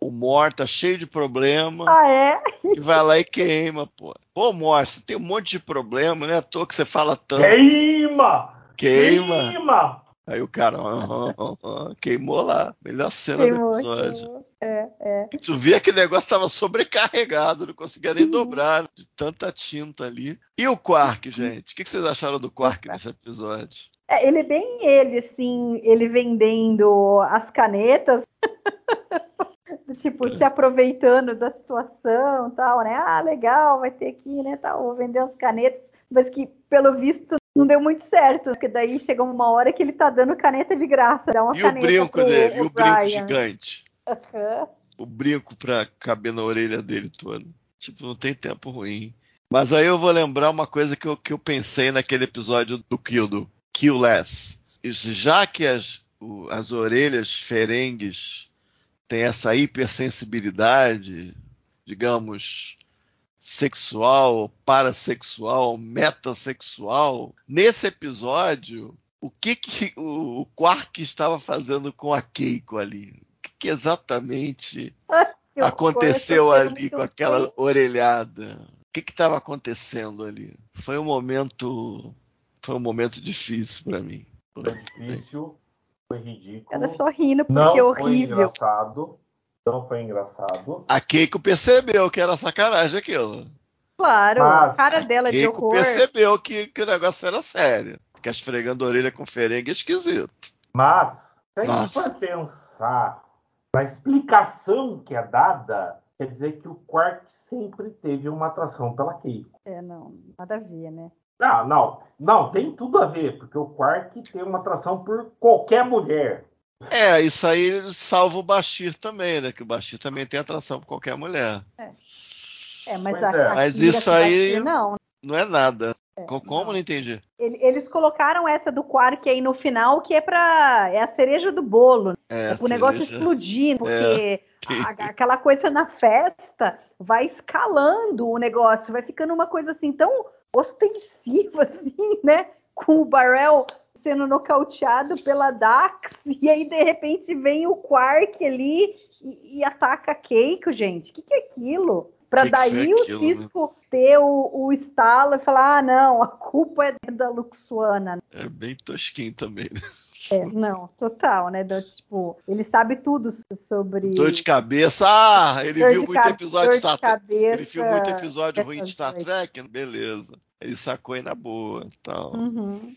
[SPEAKER 2] O Mor tá cheio de problema
[SPEAKER 1] Ah, é?
[SPEAKER 2] e vai lá e queima, pô. Pô, Mor, você tem um monte de problema, né? À toa que você fala tanto.
[SPEAKER 3] Queima!
[SPEAKER 2] Queima.
[SPEAKER 3] Queima!
[SPEAKER 2] Aí o cara ah, ah, ah, queimou lá. Melhor cena
[SPEAKER 1] Queimou,
[SPEAKER 2] do episódio.
[SPEAKER 1] queimou. É, é.
[SPEAKER 2] Tu via que o negócio tava sobrecarregado, não conseguia nem dobrar de tanta tinta ali. E o Quark, gente? O que que vocês acharam do Quark nesse episódio?
[SPEAKER 1] É, ele é bem ele, assim, ele vendendo as canetas, [laughs] tipo, se aproveitando da situação tal, né? Ah, legal, vai ter aqui, né, tal, vou vender as canetas, mas que, pelo visto, não deu muito certo, porque daí chegou uma hora que ele tá dando caneta de graça, dá uma
[SPEAKER 2] E o
[SPEAKER 1] caneta
[SPEAKER 2] brinco
[SPEAKER 1] pro
[SPEAKER 2] dele? E o brinco
[SPEAKER 1] Brian.
[SPEAKER 2] gigante?
[SPEAKER 1] Aham.
[SPEAKER 2] O brinco pra caber na orelha dele todo. Tipo, não tem tempo ruim. Mas aí eu vou lembrar uma coisa que eu, que eu pensei naquele episódio do Kill, do Kill Less. Já que as, o- as orelhas ferengues têm essa hipersensibilidade, digamos, sexual, parasexual, metasexual, nesse episódio, o que, que o o Quark estava fazendo com a Keiko ali? [laughs] O que, que exatamente
[SPEAKER 1] Eu-
[SPEAKER 2] aconteceu ali com
[SPEAKER 1] muito
[SPEAKER 2] aquela
[SPEAKER 1] bem.
[SPEAKER 2] orelhada? O que estava acontecendo ali? Foi um momento, foi um momento difícil para mim.
[SPEAKER 3] Foi difícil, foi ridículo.
[SPEAKER 1] Ela só rindo porque
[SPEAKER 3] não
[SPEAKER 1] é
[SPEAKER 3] foi
[SPEAKER 1] horrível.
[SPEAKER 3] engraçado. Não foi engraçado.
[SPEAKER 2] A Keiko percebeu que era sacanagem aquilo.
[SPEAKER 1] Claro,
[SPEAKER 3] Mas
[SPEAKER 1] a cara dela de
[SPEAKER 2] Keiko
[SPEAKER 1] horror.
[SPEAKER 2] percebeu que, que o negócio era sério. Ficar esfregando a orelha com ferengue é esquisito.
[SPEAKER 3] Mas, se a gente for pensar A explicação que é dada quer dizer que o Quark sempre teve uma atração pela Keiko.
[SPEAKER 1] É, não, nada a ver, né?
[SPEAKER 3] Não, não, não, tem tudo a ver, porque o Quark tem uma atração por qualquer mulher.
[SPEAKER 2] É, isso aí salva o Bashir também, né? Que o Bashir também tem atração por qualquer mulher.
[SPEAKER 1] É, é mas, a,
[SPEAKER 3] é.
[SPEAKER 1] a
[SPEAKER 2] Mas isso aí-
[SPEAKER 1] Bashir, não.
[SPEAKER 2] Não é nada. Co- Como?
[SPEAKER 1] não.
[SPEAKER 2] Não entendi.
[SPEAKER 1] Ele- Eles colocaram essa do Quark aí no final, que é pra. É a cereja do bolo.
[SPEAKER 2] É,
[SPEAKER 1] É pro negócio
[SPEAKER 2] cereja.
[SPEAKER 1] explodir, porque [laughs]
[SPEAKER 2] Sim.
[SPEAKER 1] a- aquela coisa na festa vai escalando o negócio, vai ficando uma coisa assim tão ostensiva, [laughs] assim, né? Com o Barrel sendo nocauteado pela Dax, [laughs] e aí de repente vem o Quark ali e, e ataca a Keiko, gente. O que, que é aquilo?
[SPEAKER 2] Que
[SPEAKER 1] daí
[SPEAKER 2] foi
[SPEAKER 1] o
[SPEAKER 2] aquilo, né?
[SPEAKER 1] Cisco ter o, o estalo e falar: ah, não, a culpa é da Luxuana.
[SPEAKER 2] É bem tosquinho também. né?
[SPEAKER 1] É, não, total, né? do- tipo, ele sabe tudo sobre.
[SPEAKER 2] Dor de cabeça. Ah, ele
[SPEAKER 1] Dor
[SPEAKER 2] viu muito episódio de Star Trek.
[SPEAKER 1] cabeça
[SPEAKER 2] Ele viu muito episódio ruim de Star. Trek. Beleza. Ele sacou aí na boa. Tal.
[SPEAKER 1] Uhum.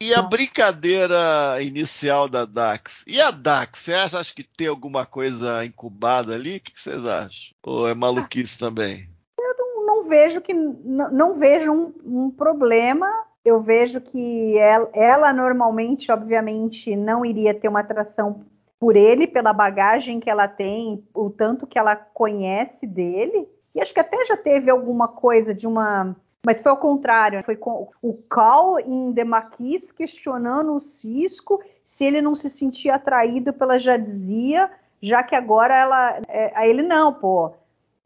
[SPEAKER 2] E a brincadeira inicial da Dax? E a Dax? Você acha, que tem alguma coisa incubada ali? O que vocês acham? Ou é maluquice também?
[SPEAKER 1] Não, não vejo que não vejo um, um problema. Eu vejo que ela, ela normalmente, obviamente, não iria ter uma atração por ele, pela bagagem que ela tem, o tanto que ela conhece dele. E acho que até já teve alguma coisa de uma. Mas foi ao contrário, foi com o Cal em The Maquis questionando o Cisco se ele não se sentia atraído pela Jadzia, já que agora ela. É, a ele não, pô.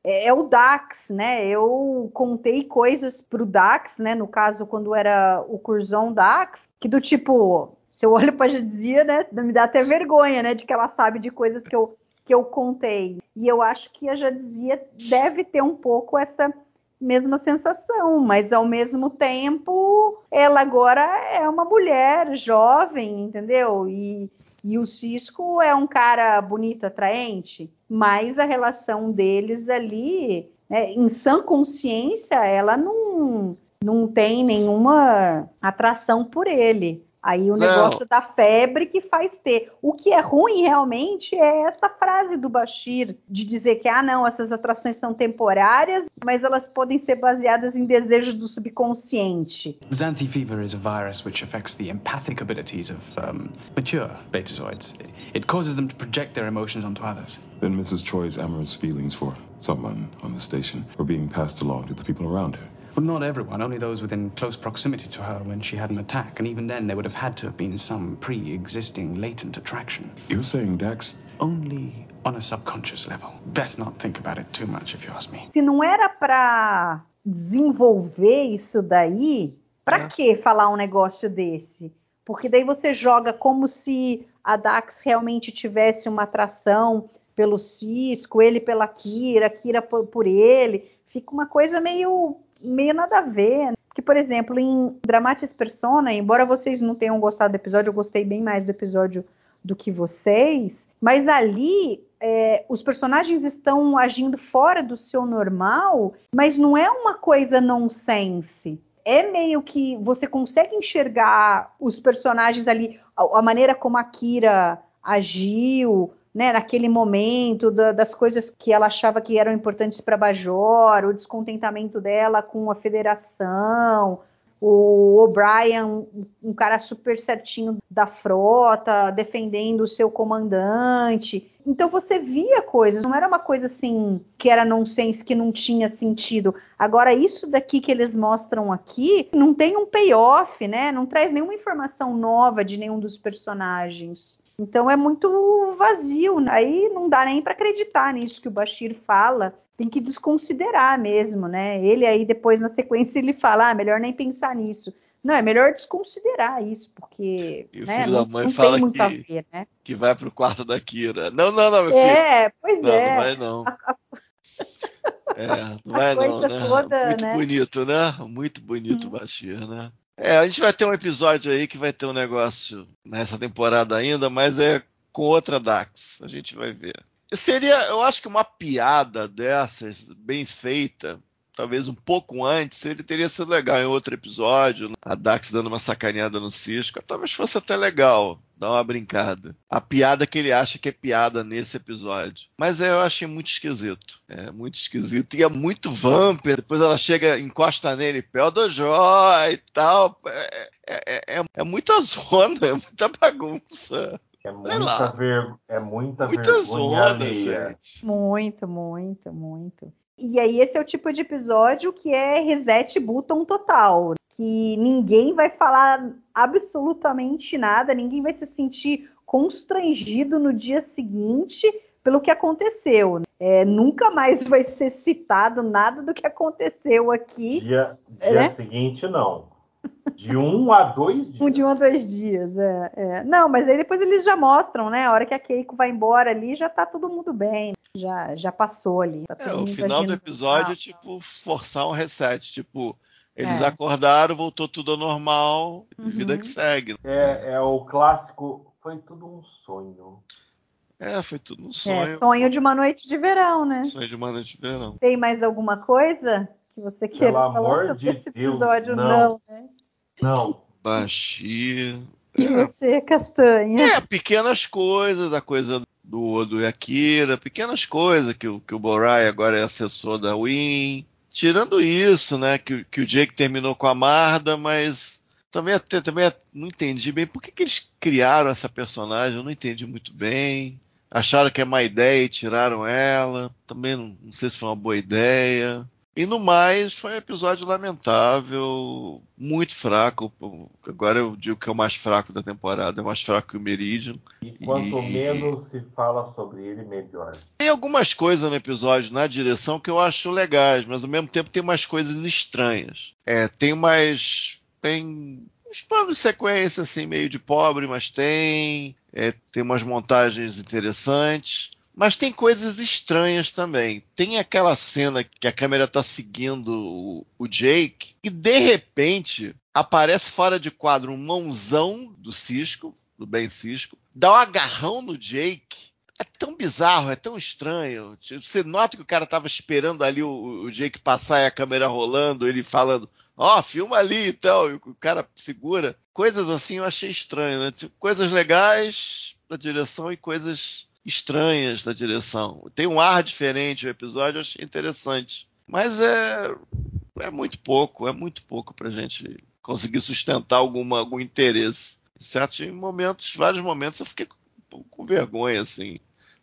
[SPEAKER 1] É, é o Dax, né? Eu contei coisas pro Dax, né? No caso, quando era o Curzon Dax, que do tipo, se eu olho pra Jadzia, né? Me dá até vergonha, né? De que ela sabe de coisas que eu, que eu contei. E eu acho que a Jadzia deve ter um pouco essa mesma sensação, mas ao mesmo tempo ela agora é uma mulher jovem, entendeu? E, e o Cisco é um cara bonito, atraente, mas a relação deles ali, né, em sã consciência, ela não, não tem nenhuma atração por ele. Aí o
[SPEAKER 2] Não.
[SPEAKER 1] negócio da febre que faz ter. O que é ruim realmente é essa frase do Bashir de dizer que ah não, essas atrações são temporárias, mas elas podem ser baseadas em desejos do subconsciente.
[SPEAKER 9] Xanthi fever is a virus which affects the empathic abilities of um, mature betazoids. It causes them to project their emotions onto others.
[SPEAKER 10] Then Mrs. Troy's amorous feelings for someone on the station were being passed along to the people around her.
[SPEAKER 9] Well, not everyone, only those within close proximity to her when she had an attack, and even then there would have had to have been some pre existing latent attraction.
[SPEAKER 10] You're saying Dax?
[SPEAKER 9] Only on a subconscious level. Best not think about it too much, if you ask me.
[SPEAKER 1] Se não era pra desenvolver isso daí, pra
[SPEAKER 2] É.
[SPEAKER 1] que falar um negócio desse? Porque daí você joga como se a Dax realmente tivesse uma atração pelo Cisco, ele pela Kira, Kira por ele. Fica uma coisa meio, meio nada a ver. né? Porque, por exemplo, em Dramatis Persona, embora vocês não tenham gostado do episódio, eu gostei bem mais do episódio do que vocês, mas ali é, os personagens estão agindo fora do seu normal, mas não é uma coisa nonsense. É meio que você consegue enxergar os personagens ali, a, a maneira como a Kira agiu, né, naquele momento, da- das coisas que ela achava que eram importantes para Bajor, o descontentamento dela com a federação, o O'Brien, um- cara super certinho da frota, defendendo o seu comandante. Então você via coisas, não era uma coisa assim que era nonsense, que não tinha sentido. Agora, isso daqui que eles mostram aqui não tem um payoff, né? Não traz nenhuma informação nova de nenhum dos personagens. Então é muito vazio. Aí não dá nem para acreditar nisso que o Bashir fala. Tem que desconsiderar mesmo, né? Ele aí depois na sequência ele fala, ah, melhor nem pensar nisso. Não, é melhor desconsiderar isso, porque
[SPEAKER 2] E o
[SPEAKER 1] né,
[SPEAKER 2] filho da mãe fala
[SPEAKER 1] tem muito a
[SPEAKER 2] que-
[SPEAKER 1] ver, né?
[SPEAKER 2] Que vai pro quarto da Kira. Não, não, não, meu filho.
[SPEAKER 1] É, pois
[SPEAKER 2] Não, [laughs]
[SPEAKER 1] é.
[SPEAKER 2] não vai não. É, não vai não, né?
[SPEAKER 1] toda,
[SPEAKER 2] Muito
[SPEAKER 1] né?
[SPEAKER 2] bonito, né? Muito bonito o Bashir, né? É, a gente vai ter um episódio aí que vai ter um negócio nessa temporada ainda, mas é com outra Dax. A gente vai ver. Seria, eu acho que uma piada dessas, bem feita, talvez um pouco antes, ele teria sido legal em outro episódio. A Dax dando uma sacaneada no Cisco, talvez fosse até legal. dar uma brincada. A piada que ele acha que é piada nesse episódio. Mas é, eu achei muito esquisito. É muito esquisito. E é muito vampir. Depois ela chega, encosta nele, pé do Jó e tal. É, é, é, é muita zona, [laughs] é muita bagunça.
[SPEAKER 3] É muita, ver... é muita,
[SPEAKER 2] muita
[SPEAKER 3] vergonha
[SPEAKER 2] zona,
[SPEAKER 3] alheia.
[SPEAKER 2] gente.
[SPEAKER 1] Muito, muito, muito. E aí esse é o tipo de episódio que é reset button total, que ninguém vai falar absolutamente nada, ninguém vai se sentir constrangido no dia seguinte pelo que aconteceu. É, nunca mais vai ser citado nada do que aconteceu aqui.
[SPEAKER 3] Dia, dia
[SPEAKER 1] né?
[SPEAKER 3] seguinte, não. De um a dois dias.
[SPEAKER 1] Um de um a dois dias, é, é. Não, mas aí depois eles já mostram, né? A hora que a Keiko vai embora ali, já tá todo mundo bem. Já, já passou ali. Tá
[SPEAKER 2] É, o final do episódio é tipo forçar um reset. Tipo, eles
[SPEAKER 1] É.
[SPEAKER 2] acordaram, voltou tudo ao normal,
[SPEAKER 1] Uhum.
[SPEAKER 2] vida que segue.
[SPEAKER 3] É, é o clássico. Foi tudo um sonho.
[SPEAKER 2] É, foi tudo um
[SPEAKER 1] É,
[SPEAKER 2] sonho.
[SPEAKER 1] sonho de uma noite de verão, né?
[SPEAKER 2] Sonho de uma noite de verão.
[SPEAKER 1] Tem mais alguma coisa que você queira falar
[SPEAKER 3] amor
[SPEAKER 1] sobre
[SPEAKER 3] de
[SPEAKER 1] esse
[SPEAKER 3] Deus,
[SPEAKER 1] episódio?
[SPEAKER 3] não.
[SPEAKER 1] né?
[SPEAKER 3] Não.
[SPEAKER 2] Baixi.
[SPEAKER 1] E você, Castanha?
[SPEAKER 2] É, pequenas coisas, a coisa do Odo e Akira, pequenas coisas que, o- que o Borai agora é assessor da Win. Tirando isso, né, que, o- que o Jake terminou com a Marda, mas também até também não entendi bem por que, que eles criaram essa personagem, eu não entendi muito bem. Acharam que é má ideia e tiraram ela. Também não, não sei se foi uma boa ideia. E no mais, foi um episódio lamentável, muito fraco. Agora eu digo que é o mais fraco da temporada, é mais fraco que o Meridian.
[SPEAKER 3] E quanto
[SPEAKER 2] E-
[SPEAKER 3] menos se fala sobre ele, melhor.
[SPEAKER 2] Tem algumas coisas no episódio na direção que eu acho legais, mas ao mesmo tempo tem umas coisas estranhas. É, tem umas. Tem uns planos de sequência, assim, meio de pobre, mas tem. É, tem umas montagens interessantes. Mas tem coisas estranhas também. Tem aquela cena que a câmera tá seguindo o, o Jake e de repente aparece fora de quadro um mãozão do Cisco, do Ben Cisco, dá um agarrão no Jake é tão bizarro, é tão estranho. Você nota que o cara tava esperando ali o, o Jake passar e a câmera rolando, ele falando, ó, filma ali e tal, e o cara segura. Coisas assim eu achei estranho, né? Tipo, coisas legais da direção e coisas estranhas da direção. Tem um ar diferente o episódio, eu achei interessante. Mas é, é muito pouco, é muito pouco pra gente conseguir sustentar alguma, algum interesse. Em certos momentos, vários momentos eu fiquei com, com vergonha, assim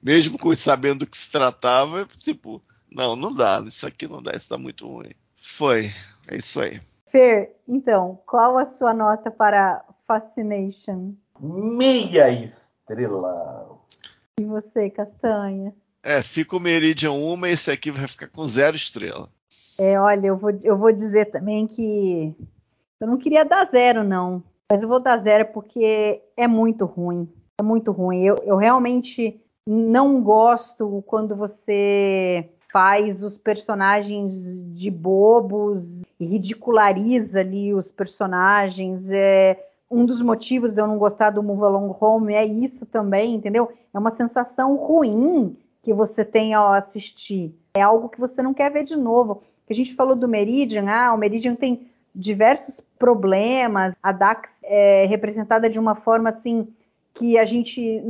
[SPEAKER 2] mesmo com sabendo do que se tratava, tipo, não, não dá, isso aqui não dá, isso tá muito ruim. Foi, é isso aí.
[SPEAKER 1] Fer, então, qual a sua nota para Fascination?
[SPEAKER 3] Meia estrela.
[SPEAKER 1] E você, Castanha?
[SPEAKER 2] É, fica o Meridian uma e esse aqui vai ficar com zero estrela.
[SPEAKER 1] É, olha, eu vou, eu vou dizer também que eu não queria dar zero, não. Mas eu vou dar zero porque é muito ruim. É muito ruim. Eu, eu realmente não gosto quando você faz os personagens de bobos e ridiculariza ali os personagens. É, um dos motivos de eu não gostar do Move Along Home é isso também, entendeu? É uma sensação ruim que você tem ao assistir. É algo que você não quer ver de novo. A gente falou do Meridian, ah, o Meridian tem diversos problemas, a Dax é representada de uma forma assim que a gente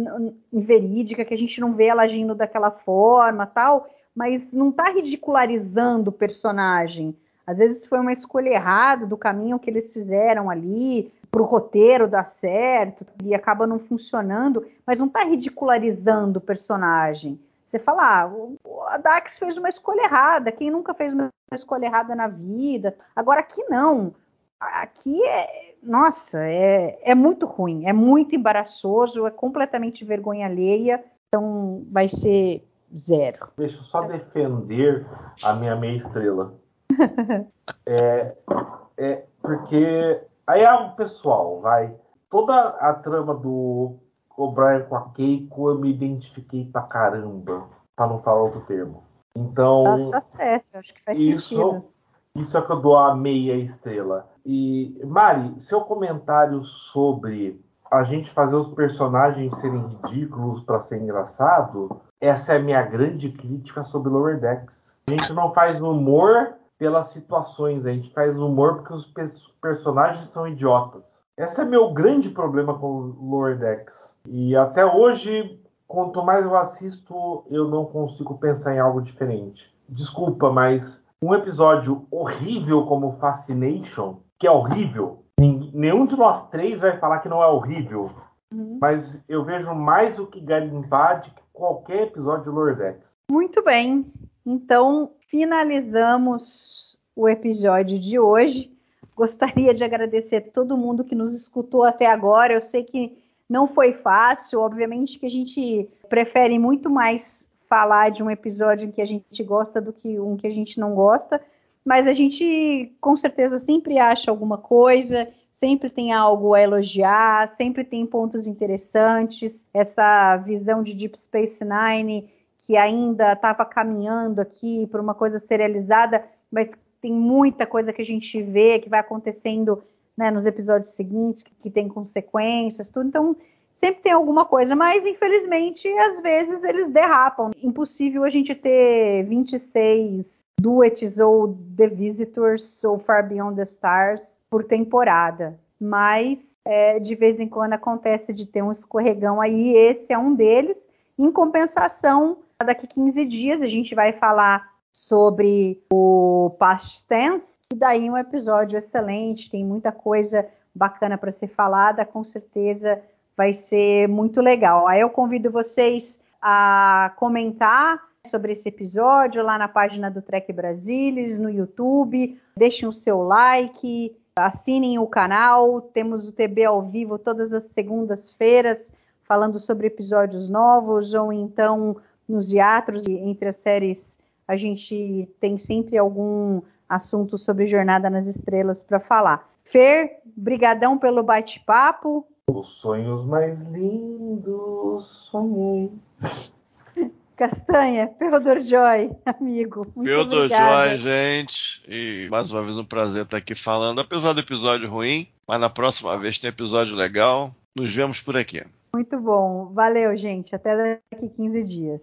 [SPEAKER 1] inverídica, que a gente não vê ela agindo daquela forma, tal, mas não está ridicularizando o personagem. Às vezes foi uma escolha errada do caminho que eles fizeram ali, para o roteiro dar certo, e acaba não funcionando, mas não está ridicularizando o personagem. Você fala, ah, a Dax fez uma escolha errada, quem nunca fez uma escolha errada na vida? Agora aqui não. Aqui é, nossa, é, é muito ruim, é muito embaraçoso, é completamente vergonha alheia, então vai ser zero.
[SPEAKER 3] Deixa eu só defender a minha meia estrela. [laughs] é, é porque aí é o pessoal, vai. Toda a trama do O'Brien com a Keiko eu me identifiquei pra caramba, pra não falar outro termo. Então.
[SPEAKER 1] Tá, tá certo, acho que faz
[SPEAKER 3] isso,
[SPEAKER 1] sentido.
[SPEAKER 3] Isso é que eu dou a meia estrela. E, Mari, seu comentário sobre a gente fazer os personagens serem ridículos para ser engraçado, essa é a minha grande crítica sobre Lower Decks. A gente não faz humor pelas situações, a gente faz humor porque os pe personagens são idiotas. Esse é meu grande problema com o Lower Decks. E até hoje, quanto mais eu assisto, eu não consigo pensar em algo diferente. Desculpa, mas um episódio horrível como Fascination, que é horrível, nenhum de nós três vai falar que não é horrível. Uhum. Mas eu vejo mais o que garimpar de que qualquer episódio de Lower Decks.
[SPEAKER 1] Muito bem. Então, finalizamos o episódio de hoje. Gostaria de agradecer todo mundo que nos escutou até agora. Eu sei que não foi fácil, obviamente que a gente prefere muito mais falar de um episódio que a gente gosta do que um que a gente não gosta, mas a gente com certeza sempre acha alguma coisa, sempre tem algo a elogiar, sempre tem pontos interessantes. Essa visão de Deep Space Nine que ainda estava caminhando aqui para uma coisa serializada, mas tem muita coisa que a gente vê que vai acontecendo né, nos episódios seguintes, que, que tem consequências, tudo. Então, sempre tem alguma coisa, mas infelizmente, às vezes eles derrapam. Impossível a gente ter 26 duets ou The Visitors ou Far Beyond the Stars por temporada. Mas é, de vez em quando acontece de ter um escorregão aí, esse é um deles. Em compensação, daqui 15 dias a gente vai falar sobre o past tense, e daí um episódio excelente, tem muita coisa bacana para ser falada, com certeza vai ser muito legal. Aí eu convido vocês a comentar sobre esse episódio lá na página do Trek Brasilis, no YouTube, deixem o seu like, assinem o canal, temos o TB ao vivo todas as segundas-feiras falando sobre episódios novos ou então nos teatros e entre as séries a gente tem sempre algum assunto sobre Jornada nas Estrelas para falar. Fer, brigadão pelo bate-papo.
[SPEAKER 3] Os sonhos mais lindos sonhei. [laughs]
[SPEAKER 1] Castanha, Theodore Joy, amigo. Theodore Joy,
[SPEAKER 2] gente. E mais uma vez um prazer estar aqui falando, apesar do episódio ruim, mas na próxima vez tem episódio legal. Nos vemos por aqui.
[SPEAKER 1] Muito bom. Valeu, gente. Até daqui 15 dias.